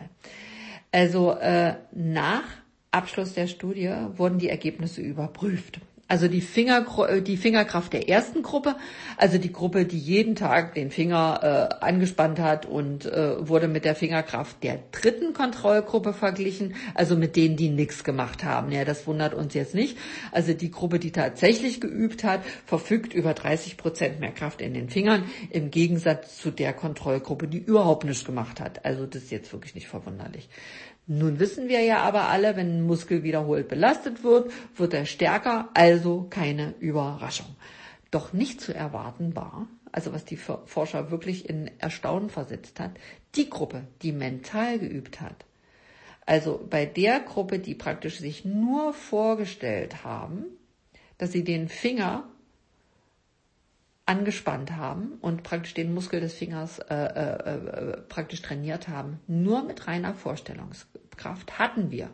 Also äh, nach Abschluss der Studie wurden die Ergebnisse überprüft. Also die, Finger, die Fingerkraft der ersten Gruppe, also die Gruppe, die jeden Tag den Finger äh, angespannt hat und äh, wurde mit der Fingerkraft der dritten Kontrollgruppe verglichen, also mit denen, die nichts gemacht haben. Ja, das wundert uns jetzt nicht. Also die Gruppe, die tatsächlich geübt hat, verfügt über 30 Prozent mehr Kraft in den Fingern, im Gegensatz zu der Kontrollgruppe, die überhaupt nichts gemacht hat. Also das ist jetzt wirklich nicht verwunderlich. Nun wissen wir ja aber alle, wenn ein Muskel wiederholt belastet wird, wird er stärker, also keine Überraschung. Doch nicht zu erwarten war, also was die Forscher wirklich in Erstaunen versetzt hat, die Gruppe, die mental geübt hat. Also bei der Gruppe, die praktisch sich nur vorgestellt haben, dass sie den Finger angespannt haben und praktisch den Muskel des Fingers äh, äh, äh, praktisch trainiert haben. Nur mit reiner Vorstellungskraft hatten wir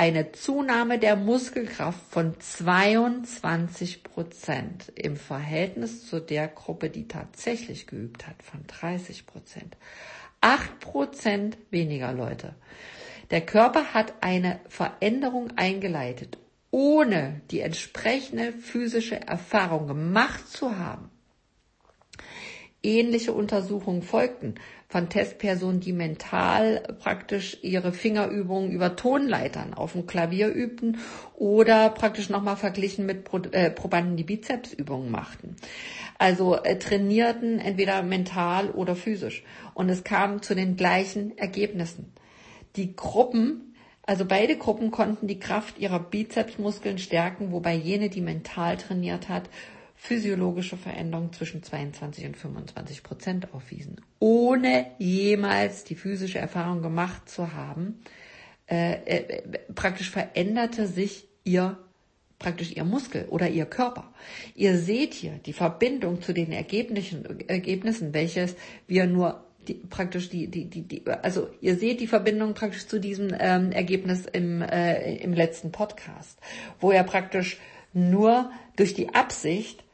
eine Zunahme der Muskelkraft von 22 Prozent im Verhältnis zu der Gruppe, die tatsächlich geübt hat, von 30 Prozent. Acht Prozent weniger Leute. Der Körper hat eine Veränderung eingeleitet, ohne die entsprechende physische Erfahrung gemacht zu haben. Ähnliche Untersuchungen folgten von Testpersonen, die mental praktisch ihre Fingerübungen über Tonleitern auf dem Klavier übten oder praktisch nochmal verglichen mit äh, Probanden, die Bizepsübungen machten. Also äh, trainierten entweder mental oder physisch. Und es kam zu den gleichen Ergebnissen. Die Gruppen, also beide Gruppen konnten die Kraft ihrer Bizepsmuskeln stärken, wobei jene, die mental trainiert hat, physiologische Veränderungen zwischen 22 und 25 Prozent aufwiesen, ohne jemals die physische Erfahrung gemacht zu haben. Äh, äh, praktisch veränderte sich ihr praktisch ihr Muskel oder ihr Körper. Ihr seht hier die Verbindung zu den Ergebnissen, Ergebnissen welches wir nur die, praktisch die, die, die, die, also ihr seht die Verbindung praktisch zu diesem ähm, Ergebnis im, äh, im letzten Podcast, wo er praktisch nur durch die Absicht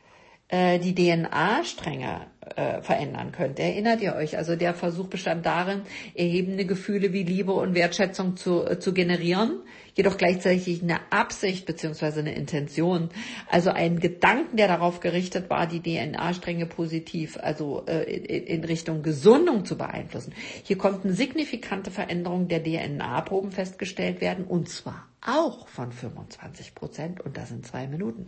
äh, die DNA-Stränge äh, verändern könnte. Erinnert ihr euch? Also der Versuch bestand darin, erhebende Gefühle wie Liebe und Wertschätzung zu, äh, zu generieren, jedoch gleichzeitig eine Absicht beziehungsweise eine Intention, also ein Gedanken, der darauf gerichtet war, die DNA-Stränge positiv, also äh, in, in Richtung Gesundung zu beeinflussen. Hier konnten signifikante Veränderungen der DNA-Proben festgestellt werden und zwar auch von 25 Prozent und das in zwei Minuten.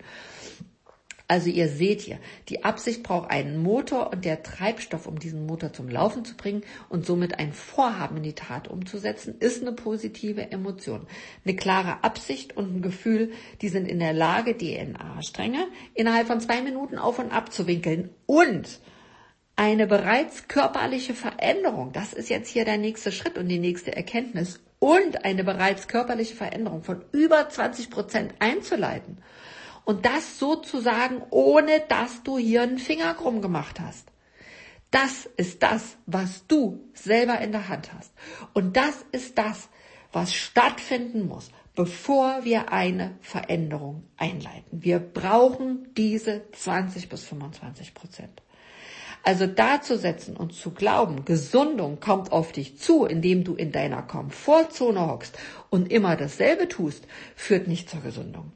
Also ihr seht hier, die Absicht braucht einen Motor und der Treibstoff, um diesen Motor zum Laufen zu bringen und somit ein Vorhaben in die Tat umzusetzen, ist eine positive Emotion. Eine klare Absicht und ein Gefühl, die sind in der Lage, DNA-Stränge innerhalb von zwei Minuten auf und ab zu winkeln und eine bereits körperliche Veränderung, das ist jetzt hier der nächste Schritt und die nächste Erkenntnis, und eine bereits körperliche Veränderung von über 20 Prozent einzuleiten. Und das sozusagen, ohne dass du hier einen Finger krumm gemacht hast. Das ist das, was du selber in der Hand hast. Und das ist das, was stattfinden muss, bevor wir eine Veränderung einleiten. Wir brauchen diese 20 bis 25 Prozent. Also da zu setzen und zu glauben, Gesundung kommt auf dich zu, indem du in deiner Komfortzone hockst und immer dasselbe tust, führt nicht zur Gesundung.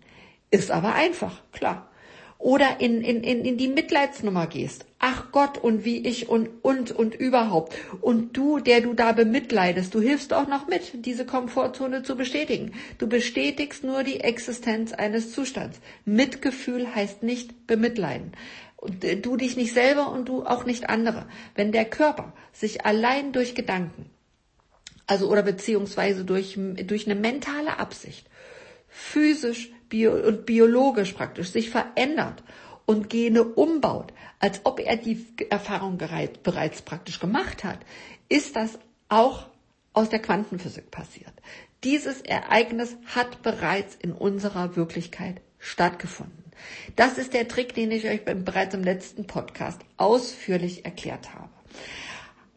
Ist aber einfach, klar. Oder in, in, in, in die Mitleidsnummer gehst. Ach Gott, und wie ich und, und, und überhaupt. Und du, der du da bemitleidest, du hilfst auch noch mit, diese Komfortzone zu bestätigen. Du bestätigst nur die Existenz eines Zustands. Mitgefühl heißt nicht bemitleiden. Äh, du dich nicht selber und du auch nicht andere. Wenn der Körper sich allein durch Gedanken, also oder beziehungsweise durch, durch eine mentale Absicht, physisch bio und biologisch praktisch sich verändert und Gene umbaut, als ob er die Erfahrung bereits praktisch gemacht hat, ist das auch aus der Quantenphysik passiert. Dieses Ereignis hat bereits in unserer Wirklichkeit stattgefunden. Das ist der Trick, den ich euch bereits im letzten Podcast ausführlich erklärt habe.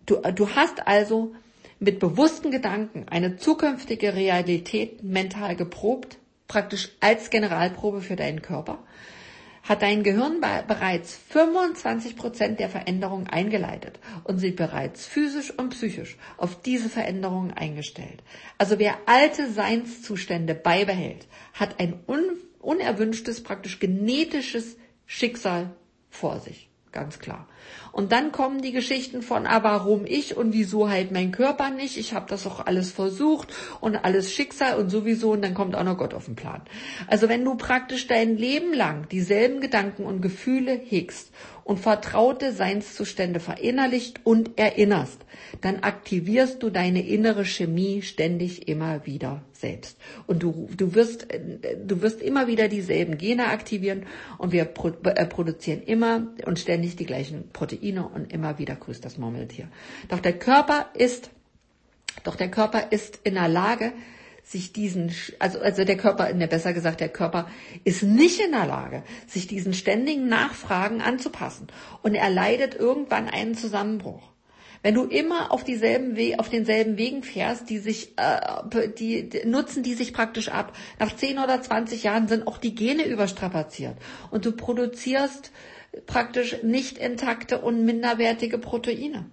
Du, du hast also mit bewussten Gedanken eine zukünftige Realität mental geprobt, praktisch als Generalprobe für deinen Körper, hat dein Gehirn bereits 25 Prozent der Veränderungen eingeleitet und sich bereits physisch und psychisch auf diese Veränderungen eingestellt. Also wer alte Seinszustände beibehält, hat ein un unerwünschtes, praktisch genetisches Schicksal vor sich ganz klar. Und dann kommen die Geschichten von, ah, warum ich und wieso halt mein Körper nicht? Ich habe das auch alles versucht und alles Schicksal und sowieso und dann kommt auch noch Gott auf den Plan. Also wenn du praktisch dein Leben lang dieselben Gedanken und Gefühle hegst und vertraute Seinszustände verinnerlicht und erinnerst, dann aktivierst du deine innere Chemie ständig immer wieder selbst. Und du, du wirst, du wirst immer wieder dieselben Gene aktivieren und wir äh, produzieren immer und ständig die gleichen Proteine und immer wieder grüßt das Murmeltier. Doch der Körper ist, doch der Körper ist in der Lage, sich diesen, also, also der Körper, ne, besser gesagt, der Körper ist nicht in der Lage, sich diesen ständigen Nachfragen anzupassen. Und er leidet irgendwann einen Zusammenbruch. Wenn du immer auf dieselben We auf denselben Wegen fährst, die sich, äh, die, die nutzen die sich praktisch ab. Nach 10 oder 20 Jahren sind auch die Gene überstrapaziert und du produzierst praktisch nicht intakte und minderwertige Proteine.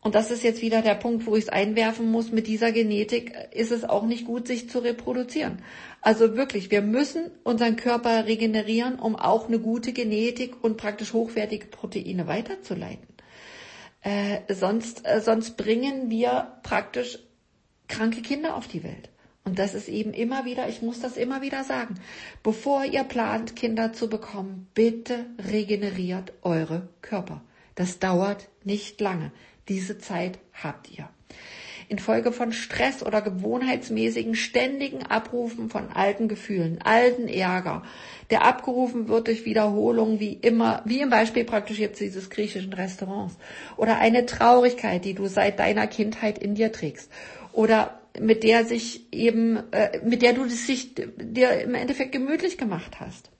Und das ist jetzt wieder der Punkt, wo ich es einwerfen muss. Mit dieser Genetik ist es auch nicht gut, sich zu reproduzieren. Also wirklich, wir müssen unseren Körper regenerieren, um auch eine gute Genetik und praktisch hochwertige Proteine weiterzuleiten. Äh, sonst, äh, sonst bringen wir praktisch kranke Kinder auf die Welt. Und das ist eben immer wieder, ich muss das immer wieder sagen, bevor ihr plant, Kinder zu bekommen, bitte regeneriert eure Körper. Das dauert nicht lange. Diese Zeit habt ihr. Infolge von Stress oder gewohnheitsmäßigen ständigen Abrufen von alten Gefühlen, alten Ärger, der abgerufen wird durch Wiederholungen wie immer, wie im Beispiel praktisch jetzt dieses griechischen Restaurants, oder eine Traurigkeit, die du seit deiner Kindheit in dir trägst, oder mit der sich eben, äh, mit der du es sich dir im Endeffekt gemütlich gemacht hast.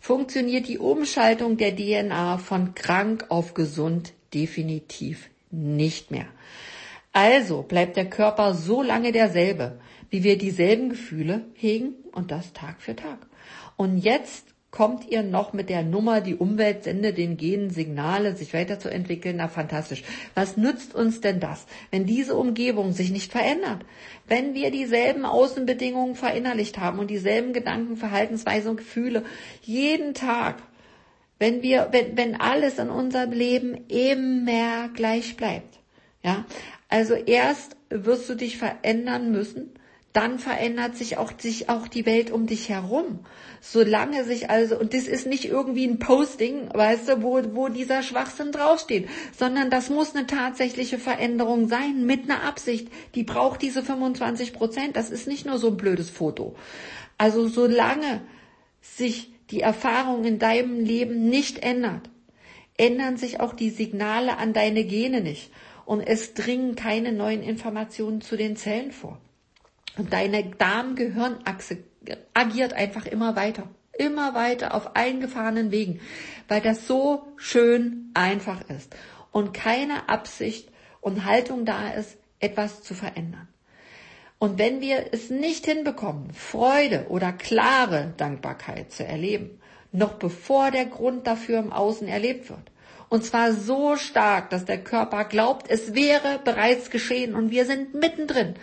Funktioniert die Umschaltung der DNA von krank auf gesund definitiv nicht mehr. Also bleibt der Körper so lange derselbe, wie wir dieselben Gefühle hegen und das Tag für Tag. Und jetzt kommt ihr noch mit der Nummer, die Umwelt sendet den Genen Signale, sich weiterzuentwickeln. Na, fantastisch. Was nützt uns denn das, wenn diese Umgebung sich nicht verändert? Wenn wir dieselben Außenbedingungen verinnerlicht haben und dieselben Gedanken, Verhaltensweisen und Gefühle jeden Tag, wenn wir, wenn, wenn alles in unserem Leben immer gleich bleibt, ja, also erst wirst du dich verändern müssen, dann verändert sich auch, sich auch die Welt um dich herum. Solange sich also, und das ist nicht irgendwie ein Posting, weißt du, wo, wo dieser Schwachsinn draufsteht, sondern das muss eine tatsächliche Veränderung sein, mit einer Absicht. Die braucht diese 25 Prozent. Das ist nicht nur so ein blödes Foto. Also solange sich die Erfahrung in deinem Leben nicht ändert, ändern sich auch die Signale an deine Gene nicht. Und es dringen keine neuen Informationen zu den Zellen vor. Und deine Darm-Gehirnachse agiert einfach immer weiter. Immer weiter auf eingefahrenen Wegen, weil das so schön einfach ist und keine Absicht und Haltung da ist, etwas zu verändern. Und wenn wir es nicht hinbekommen, Freude oder klare Dankbarkeit zu erleben, noch bevor der Grund dafür im Außen erlebt wird, und zwar so stark, dass der Körper glaubt, es wäre bereits geschehen und wir sind mittendrin,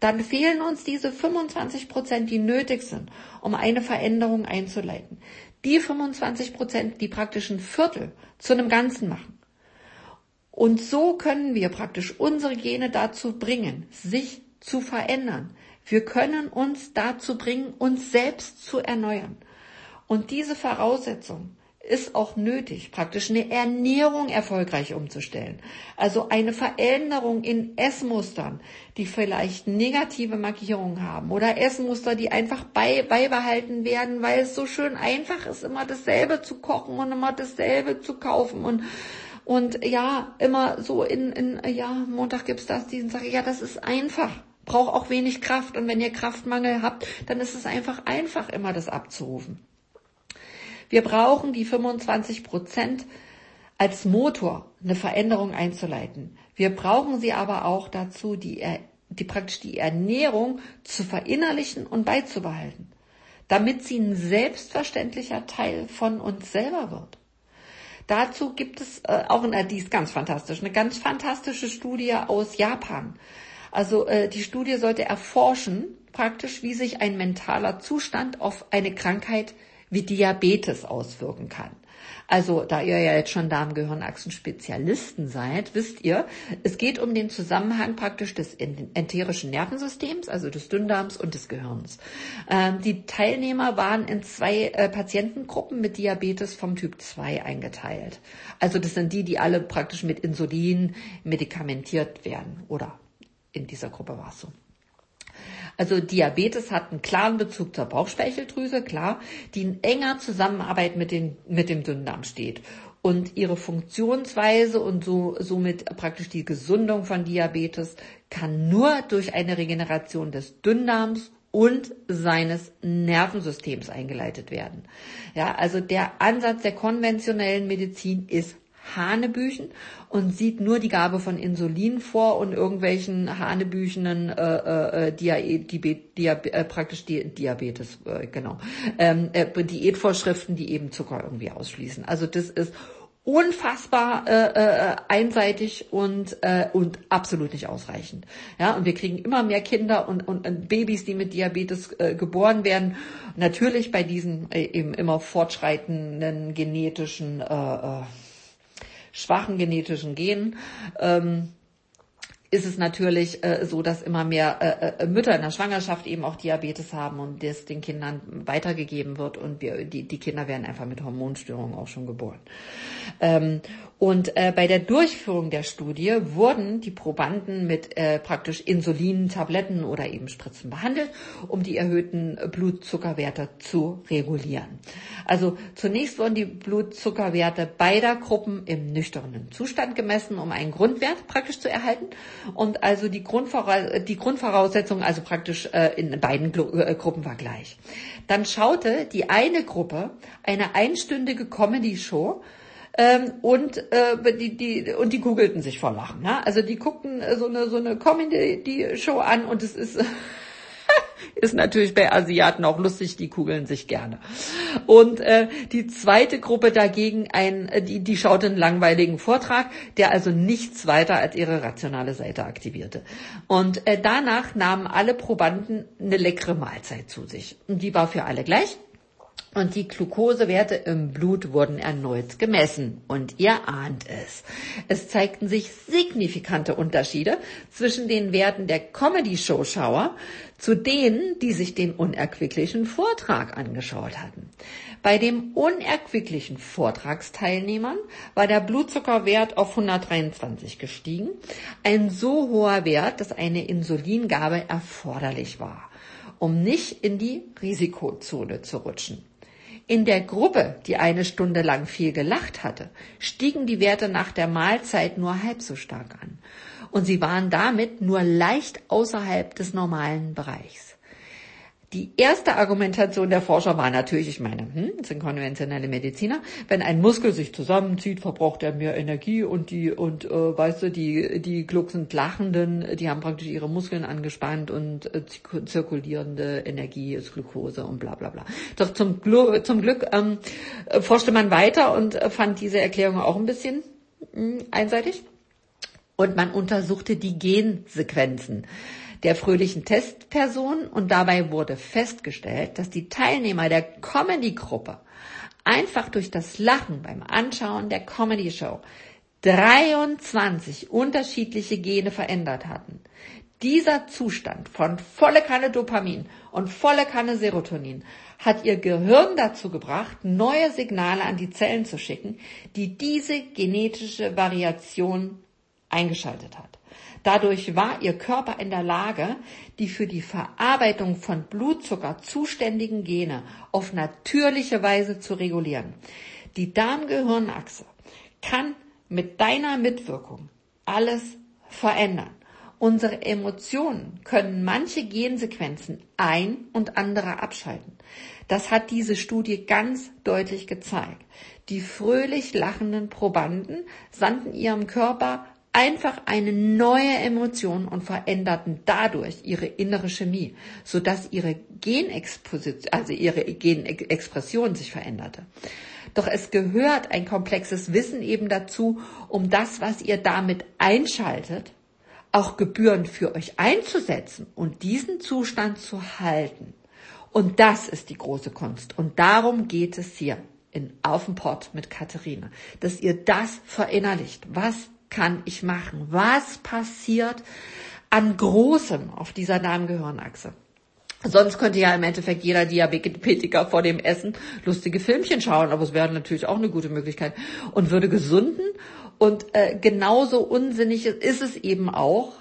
dann fehlen uns diese 25 Prozent, die nötig sind, um eine Veränderung einzuleiten. Die 25 Prozent, die praktisch ein Viertel zu einem Ganzen machen. Und so können wir praktisch unsere Gene dazu bringen, sich zu verändern. Wir können uns dazu bringen, uns selbst zu erneuern. Und diese Voraussetzung ist auch nötig, praktisch eine Ernährung erfolgreich umzustellen. Also eine Veränderung in Essmustern, die vielleicht negative Markierungen haben oder Essmuster, die einfach bei, beibehalten werden, weil es so schön einfach ist, immer dasselbe zu kochen und immer dasselbe zu kaufen und und ja, immer so in, in ja, Montag gibt's das, diesen sage ja, das ist einfach braucht auch wenig Kraft. Und wenn ihr Kraftmangel habt, dann ist es einfach einfach, immer das abzurufen. Wir brauchen die 25 Prozent als Motor, eine Veränderung einzuleiten. Wir brauchen sie aber auch dazu, die, die praktisch die Ernährung zu verinnerlichen und beizubehalten, damit sie ein selbstverständlicher Teil von uns selber wird. Dazu gibt es äh, auch, eine, die ist ganz fantastisch, eine ganz fantastische Studie aus Japan. Also äh, die Studie sollte erforschen, praktisch, wie sich ein mentaler Zustand auf eine Krankheit wie Diabetes auswirken kann. Also, da ihr ja jetzt schon Darm-Gehirnachsen-Spezialisten seid, wisst ihr, es geht um den Zusammenhang praktisch des enterischen Nervensystems, also des Dünndarms und des Gehirns. Ähm, die Teilnehmer waren in zwei äh, Patientengruppen mit Diabetes vom Typ 2 eingeteilt. Also das sind die, die alle praktisch mit Insulin medikamentiert werden. Oder in dieser Gruppe war es so. Also Diabetes hat einen klaren Bezug zur Bauchspeicheldrüse, klar, die in enger Zusammenarbeit mit, den, mit dem Dünndarm steht. Und ihre Funktionsweise und so, somit praktisch die Gesundung von Diabetes kann nur durch eine Regeneration des Dünndarms und seines Nervensystems eingeleitet werden. Ja, also der Ansatz der konventionellen Medizin ist Hanebüchen und sieht nur die Gabe von Insulin vor und irgendwelchen hanebüchenen äh, äh, Dia Dia äh, praktisch Di Diabetes, äh, genau, ähm, äh, Diätvorschriften, die eben Zucker irgendwie ausschließen. Also das ist unfassbar äh, äh, einseitig und äh, und absolut nicht ausreichend. Ja, und wir kriegen immer mehr Kinder und, und, und Babys, die mit Diabetes äh, geboren werden. Natürlich bei diesen äh, eben immer fortschreitenden genetischen äh, äh, schwachen genetischen Genen. Ähm, ist es natürlich äh, so, dass immer mehr äh, äh, Mütter in der Schwangerschaft eben auch Diabetes haben und das den Kindern weitergegeben wird und wir, die, die Kinder werden einfach mit Hormonstörungen auch schon geboren. Ähm, und äh, bei der Durchführung der Studie wurden die Probanden mit äh, praktisch Insulintabletten oder eben Spritzen behandelt, um die erhöhten Blutzuckerwerte zu regulieren. Also zunächst wurden die Blutzuckerwerte beider Gruppen im nüchternen Zustand gemessen, um einen Grundwert praktisch zu erhalten. Und also die, Grundvora die Grundvoraussetzung, also praktisch äh, in beiden Gru äh, Gruppen war gleich. Dann schaute die eine Gruppe eine einstündige Comedy-Show ähm, und äh, die die und die googelten sich vor Lachen. Ja? Also die guckten so eine so eine Comedy-Show an und es ist <laughs> ist natürlich bei Asiaten auch lustig, die kugeln sich gerne. Und äh, die zweite Gruppe dagegen, ein, äh, die, die schaute einen langweiligen Vortrag, der also nichts weiter als ihre rationale Seite aktivierte. Und äh, danach nahmen alle Probanden eine leckere Mahlzeit zu sich. Und die war für alle gleich und die Glukosewerte im Blut wurden erneut gemessen. Und ihr ahnt es. Es zeigten sich signifikante Unterschiede zwischen den Werten der Comedy-Show-Schauer zu denen, die sich den unerquicklichen Vortrag angeschaut hatten. Bei dem unerquicklichen Vortragsteilnehmern war der Blutzuckerwert auf 123 gestiegen. Ein so hoher Wert, dass eine Insulingabe erforderlich war, um nicht in die Risikozone zu rutschen. In der Gruppe, die eine Stunde lang viel gelacht hatte, stiegen die Werte nach der Mahlzeit nur halb so stark an. Und sie waren damit nur leicht außerhalb des normalen Bereichs. Die erste Argumentation der Forscher war natürlich, ich meine, hm, sind konventionelle Mediziner, wenn ein Muskel sich zusammenzieht, verbraucht er mehr Energie und die und äh, weißt du, die die glucksend lachenden, die haben praktisch ihre Muskeln angespannt und äh, zirkulierende Energie ist Glucose und bla bla bla. Doch zum, Glu zum Glück ähm, forschte man weiter und äh, fand diese Erklärung auch ein bisschen mh, hm, einseitig. Und man untersuchte die Gensequenzen der fröhlichen Testperson und dabei wurde festgestellt, dass die Teilnehmer der Comedy-Gruppe einfach durch das Lachen beim Anschauen der Comedy-Show 23 unterschiedliche Gene verändert hatten. Dieser Zustand von volle Kanne Dopamin und volle Kanne Serotonin hat ihr Gehirn dazu gebracht, neue Signale an die Zellen zu schicken, die diese genetische Variation eingeschaltet hat. Dadurch war ihr Körper in der Lage, die für die Verarbeitung von Blutzucker zuständigen Gene auf natürliche Weise zu regulieren. Die Darm-Gehirn-Achse kann mit deiner Mitwirkung alles verändern. Unsere Emotionen können manche Gensequenzen ein- und andere abschalten. Das hat diese Studie ganz deutlich gezeigt. Die fröhlich lachenden Probanden sandten ihrem Körper einfach eine neue Emotion und veränderten dadurch ihre innere Chemie, sodass ihre Genexposition, also ihre Genexpression sich veränderte. Doch es gehört ein komplexes Wissen eben dazu, um das, was ihr damit einschaltet, auch gebührend für euch einzusetzen und diesen Zustand zu halten. Und das ist die große Kunst. Und darum geht es hier in Auf mit Katharina, dass ihr das verinnerlicht. Was kann ich machen? Was passiert an Großem auf dieser Darmgehirnachse? Sonst könnte ja im Endeffekt jeder Diabetiker vor dem Essen lustige Filmchen schauen, aber es wäre natürlich auch eine gute Möglichkeit und würde gesunden. Und äh, genauso unsinnig ist es eben auch,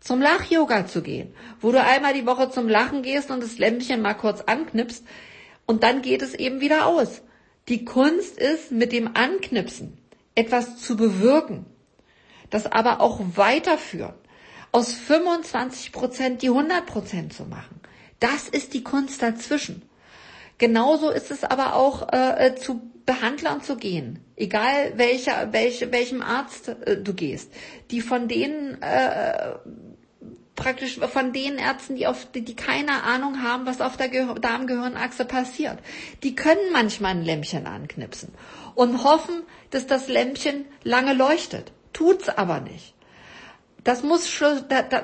zum Lach-Yoga zu gehen, wo du einmal die Woche zum Lachen gehst und das Lämpchen mal kurz anknipst und dann geht es eben wieder aus. Die Kunst ist, mit dem Anknipsen etwas zu bewirken das aber auch weiterführen, aus 25 Prozent die 100 Prozent zu machen. Das ist die Kunst dazwischen. Genauso ist es aber auch äh, zu Behandlern zu gehen, egal welcher, welche, welchem Arzt äh, du gehst, die von denen äh, praktisch von den Ärzten, die auf die, die keine Ahnung haben, was auf der Darmgehirnachse passiert. Die können manchmal ein Lämpchen anknipsen und hoffen, dass das Lämpchen lange leuchtet. Tut's aber nicht das muss,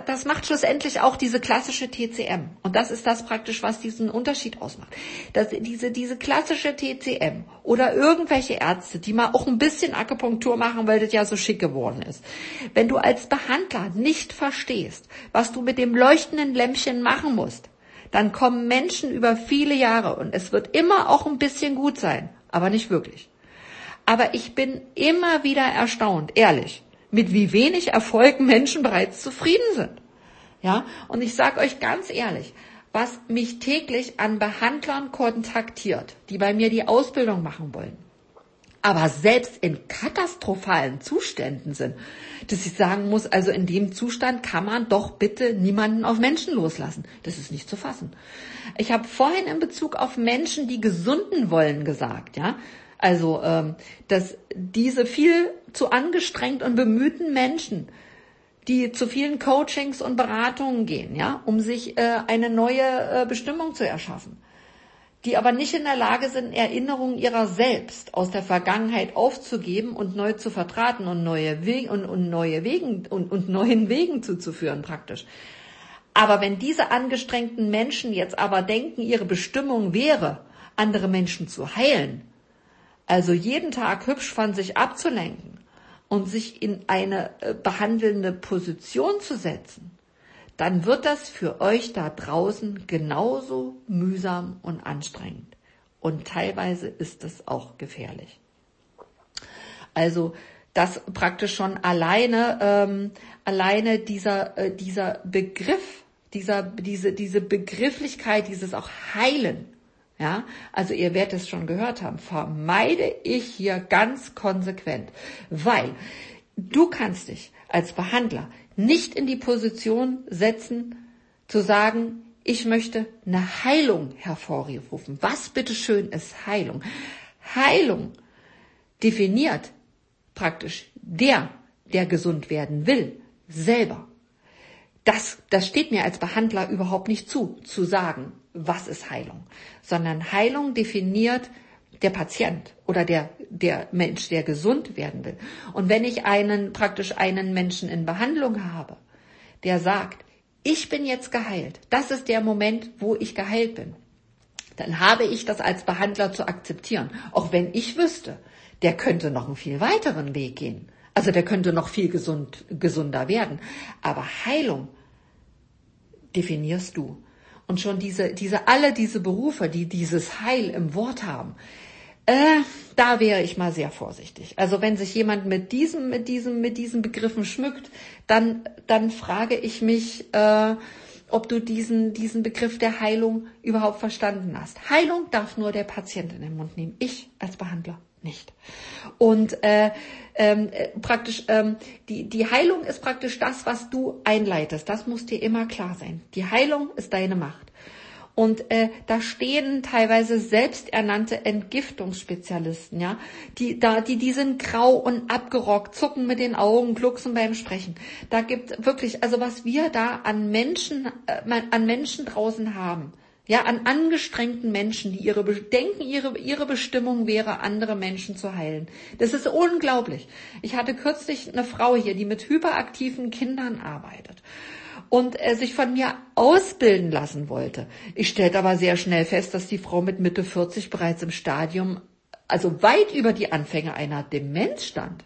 das macht schlussendlich auch diese klassische TCM. Und das ist das praktisch, was diesen Unterschied ausmacht. Dass diese, diese klassische TCM oder irgendwelche Ärzte, die mal auch ein bisschen Akupunktur machen, weil das ja so schick geworden ist. Wenn du als Behandler nicht verstehst, was du mit dem leuchtenden Lämpchen machen musst, dann kommen Menschen über viele Jahre und es wird immer auch ein bisschen gut sein, aber nicht wirklich. Aber ich bin immer wieder erstaunt, ehrlich mit wie wenig Erfolg Menschen bereits zufrieden sind. Ja, und ich sage euch ganz ehrlich, was mich täglich an Behandlern kontaktiert, die bei mir die Ausbildung machen wollen, aber selbst in katastrophalen Zuständen sind, dass ich sagen muss, also in dem Zustand kann man doch bitte niemanden auf Menschen loslassen. Das ist nicht zu fassen. Ich habe vorhin in Bezug auf Menschen, die gesunden wollen, gesagt, ja, also, ähm, dass diese viel zu angestrengt und bemühten Menschen, die zu vielen Coachings und Beratungen gehen, ja, um sich äh, eine neue äh, Bestimmung zu erschaffen, die aber nicht in der Lage sind, Erinnerungen ihrer selbst aus der Vergangenheit aufzugeben und neu zu vertraten und neue Wege und, und neue Wegen und, und neuen Wegen zuzuführen praktisch. Aber wenn diese angestrengten Menschen jetzt aber denken, ihre Bestimmung wäre, andere Menschen zu heilen, also jeden Tag hübsch von sich abzulenken und sich in eine äh, behandelnde Position zu setzen, dann wird das für euch da draußen genauso mühsam und anstrengend. Und teilweise ist es auch gefährlich. Also das praktisch schon alleine, ähm, alleine dieser, äh, dieser Begriff, dieser, diese, diese Begrifflichkeit, dieses auch Heilen, ja, also ihr werdet es schon gehört haben, vermeide ich hier ganz konsequent, weil du kannst dich als Behandler nicht in die Position setzen, zu sagen, ich möchte eine Heilung hervorrufen. Was bitteschön ist Heilung? Heilung definiert praktisch der, der gesund werden will, selber. Das, das steht mir als Behandler überhaupt nicht zu, zu sagen, was ist Heilung, sondern Heilung definiert der Patient oder der, der Mensch, der gesund werden will. Und wenn ich einen, praktisch einen Menschen in Behandlung habe, der sagt, ich bin jetzt geheilt, das ist der Moment, wo ich geheilt bin, dann habe ich das als Behandler zu akzeptieren. Auch wenn ich wüsste, der könnte noch einen viel weiteren Weg gehen. Also der könnte noch viel gesund, gesunder werden. Aber Heilung definierst du. Und schon diese, diese, alle diese Berufe, die dieses Heil im Wort haben, äh, da wäre ich mal sehr vorsichtig. Also wenn sich jemand mit diesem, mit diesem, mit diesen Begriffen schmückt, dann, dann frage ich mich, äh, ob du diesen, diesen Begriff der Heilung überhaupt verstanden hast. Heilung darf nur der Patient in den Mund nehmen. Ich als Behandler nicht. Und äh, ähm, äh, praktisch ähm, die die Heilung ist praktisch das, was du einleitest. Das muss dir immer klar sein. Die Heilung ist deine Macht. Und äh, da stehen teilweise selbsternannte Entgiftungsspezialisten, ja, die da, die die sind grau und abgerockt, zucken mit den Augen, glucksen beim Sprechen. Da gibt wirklich, also was wir da an Menschen, äh, an Menschen draußen haben, ja, an angestrengten Menschen, die ihre denken, ihre, ihre Bestimmung wäre, andere Menschen zu heilen. Das ist unglaublich. Ich hatte kürzlich eine Frau hier, die mit hyperaktiven Kindern arbeitet und äh, sich von mir ausbilden lassen wollte. Ich stellte aber sehr schnell fest, dass die Frau mit Mitte 40 bereits im Stadium, also weit über die Anfänge einer Demenz stand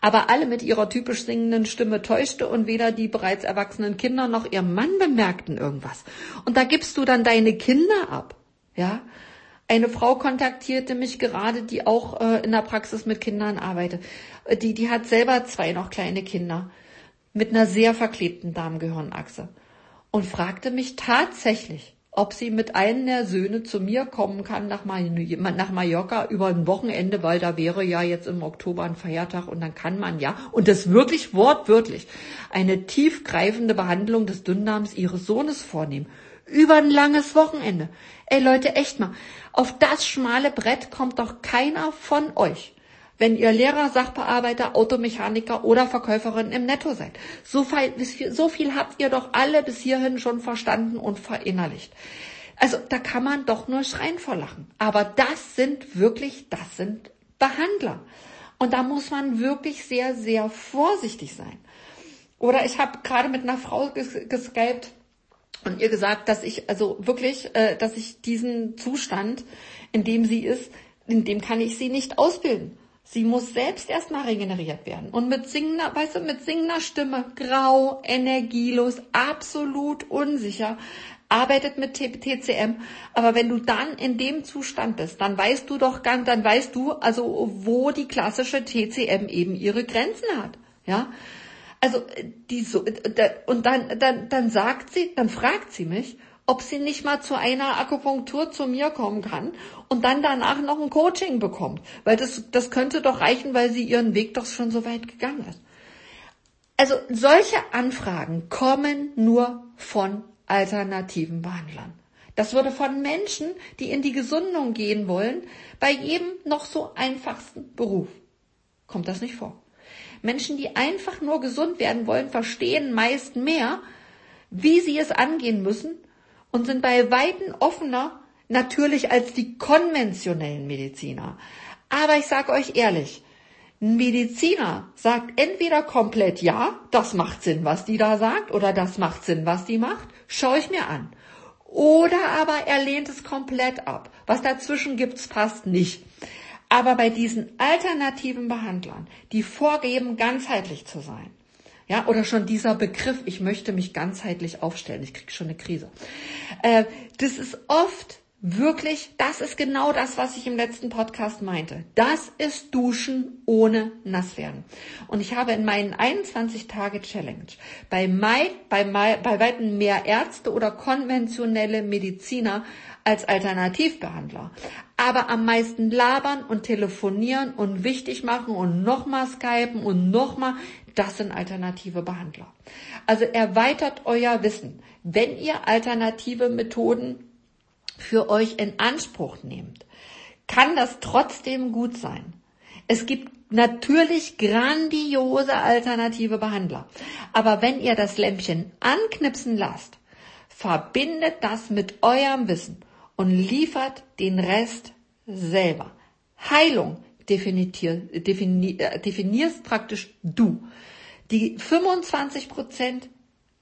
aber alle mit ihrer typisch singenden Stimme täuschte und weder die bereits erwachsenen Kinder noch ihr Mann bemerkten irgendwas. Und da gibst du dann deine Kinder ab, ja? Eine Frau kontaktierte mich gerade, die auch äh, in der Praxis mit Kindern arbeitet. Äh, die, die hat selber zwei noch kleine Kinder mit einer sehr verklebten Darmgehirnachse und fragte mich tatsächlich, ob sie mit einem der Söhne zu mir kommen kann nach, nach Mallorca über ein Wochenende, weil da wäre ja jetzt im Oktober ein Feiertag und dann kann man ja, und das wirklich wortwörtlich, eine tiefgreifende Behandlung des Dünndarms ihres Sohnes vornehmen. über ein langes Wochenende. Ey Leute, echt mal, auf das schmale Brett kommt doch keiner von euch wenn ihr Lehrer, Sachbearbeiter, Automechaniker oder Verkäuferin im Netto seid. So viel, so viel habt ihr doch alle bis hierhin schon verstanden und verinnerlicht. Also da kann man doch nur schreien vor Lachen. Aber das sind wirklich, das sind Behandler. Und da muss man wirklich sehr, sehr vorsichtig sein. Oder ich habe gerade mit einer Frau geskypt und ihr gesagt, dass ich also wirklich, äh, dass ich diesen Zustand, in dem sie ist, in dem kann ich sie nicht ausbilden. Sie muss selbst erstmal regeneriert werden. Und mit singender, weißt du, mit singender Stimme, grau, energielos, absolut unsicher, arbeitet mit TCM. Aber wenn du dann in dem Zustand bist, dann weißt du doch ganz, dann weißt du, also, wo die klassische TCM eben ihre Grenzen hat. Ja. Also, die so, und dann, dann, dann sagt sie, dann fragt sie mich, ob sie nicht mal zu einer Akupunktur zu mir kommen kann und dann danach noch ein Coaching bekommt. Weil das, das könnte doch reichen, weil sie ihren Weg doch schon so weit gegangen ist. Also solche Anfragen kommen nur von alternativen Behandlern. Das würde von Menschen, die in die Gesundung gehen wollen, bei jedem noch so einfachsten Beruf. Kommt das nicht vor. Menschen, die einfach nur gesund werden wollen, verstehen meist mehr, wie sie es angehen müssen und sind bei Weitem offener natürlich als die konventionellen Mediziner. Aber ich sage euch ehrlich, ein Mediziner sagt entweder komplett ja, das macht Sinn, was die da sagt, oder das macht Sinn, was die macht, schaue ich mir an. Oder aber er lehnt es komplett ab. Was dazwischen gibt's fast nicht. Aber bei diesen alternativen Behandlern, die vorgeben, ganzheitlich zu sein, ja, oder schon dieser Begriff, ich möchte mich ganzheitlich aufstellen, ich kriege schon eine Krise. Äh, das ist oft wirklich, das ist genau das, was ich im letzten Podcast meinte. Das ist Duschen ohne Nasswerden. Und ich habe in meinen 21 Tage Challenge bei, Mai, bei, bei weitem mehr Ärzte oder konventionelle Mediziner als Alternativbehandler. Aber am meisten labern und telefonieren und wichtig machen und nochmal skypen und nochmal, das sind alternative Behandler. Also erweitert euer Wissen. Wenn ihr alternative Methoden für euch in Anspruch nehmt, kann das trotzdem gut sein. Es gibt natürlich grandiose alternative Behandler. Aber wenn ihr das Lämpchen anknipsen lasst, verbindet das mit eurem Wissen und liefert den Rest selber. Heilung definier, definier, äh, definierst praktisch du. Die 25%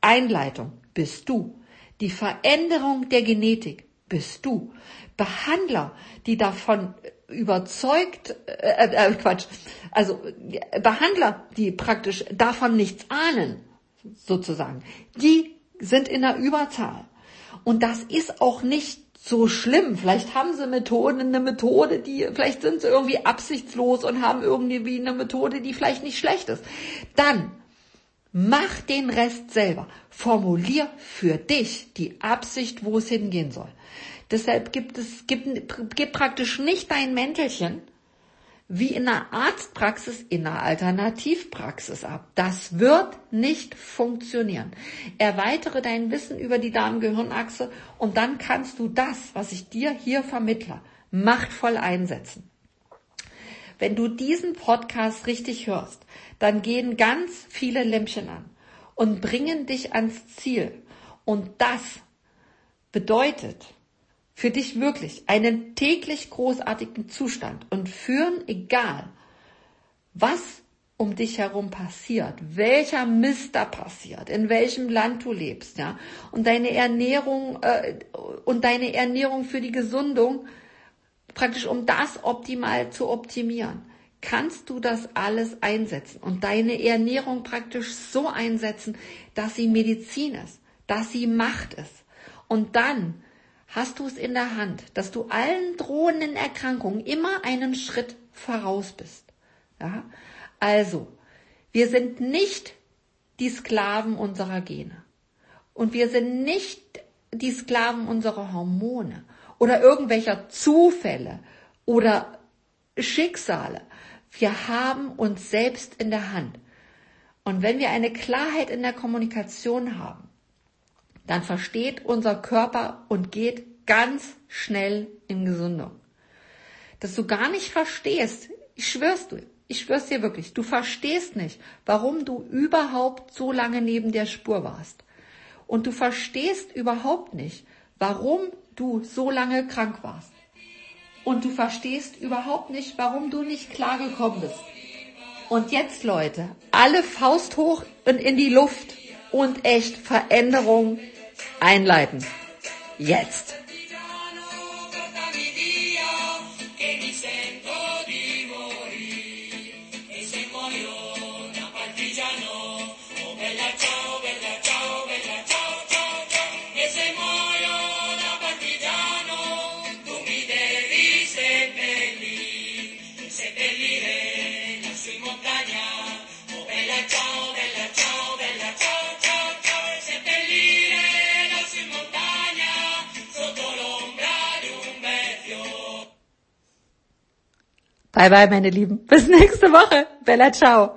Einleitung bist du. Die Veränderung der Genetik bist du. Behandler, die davon überzeugt, äh, äh, Quatsch, also Behandler, die praktisch davon nichts ahnen, sozusagen, die sind in der Überzahl. Und das ist auch nicht so schlimm. Vielleicht haben sie Methoden, eine Methode, die, vielleicht sind sie irgendwie absichtslos und haben irgendwie eine Methode, die vielleicht nicht schlecht ist. Dann mach den Rest selber. Formulier für dich die Absicht, wo es hingehen soll. Deshalb gibt es, gibt, gibt praktisch nicht dein Mäntelchen, wie in einer Arztpraxis in einer Alternativpraxis ab. Das wird nicht funktionieren. Erweitere dein Wissen über die Darm-Gehirn-Achse und dann kannst du das, was ich dir hier vermittle, machtvoll einsetzen. Wenn du diesen Podcast richtig hörst, dann gehen ganz viele Lämpchen an und bringen dich ans Ziel. Und das bedeutet, für dich wirklich einen täglich großartigen Zustand und führen, egal was um dich herum passiert, welcher Mist da passiert, in welchem Land du lebst, ja, und deine Ernährung äh, und deine Ernährung für die Gesundung, praktisch um das optimal zu optimieren, kannst du das alles einsetzen und deine Ernährung praktisch so einsetzen, dass sie Medizin ist, dass sie Macht ist. Und dann hast du es in der Hand, dass du allen drohenden Erkrankungen immer einen Schritt voraus bist. Ja? Also, wir sind nicht die Sklaven unserer Gene. Und wir sind nicht die Sklaven unserer Hormone oder irgendwelcher Zufälle oder Schicksale. Wir haben uns selbst in der Hand. Und wenn wir eine Klarheit in der Kommunikation haben, dann versteht unser Körper und geht ganz schnell in Gesundung. Dass du gar nicht verstehst, ich schwör's du, ich schwör's dir wirklich, du verstehst nicht, warum du überhaupt so lange neben der Spur warst. Und du verstehst überhaupt nicht, warum du so lange krank warst. Und du verstehst überhaupt nicht, warum du nicht klargekommen bist. Und jetzt, Leute, alle Faust hoch und in die Luft und echt Veränderung einleiten. Jetzt. Bye bye, meine Lieben. Bis nächste Woche. Bella, ciao.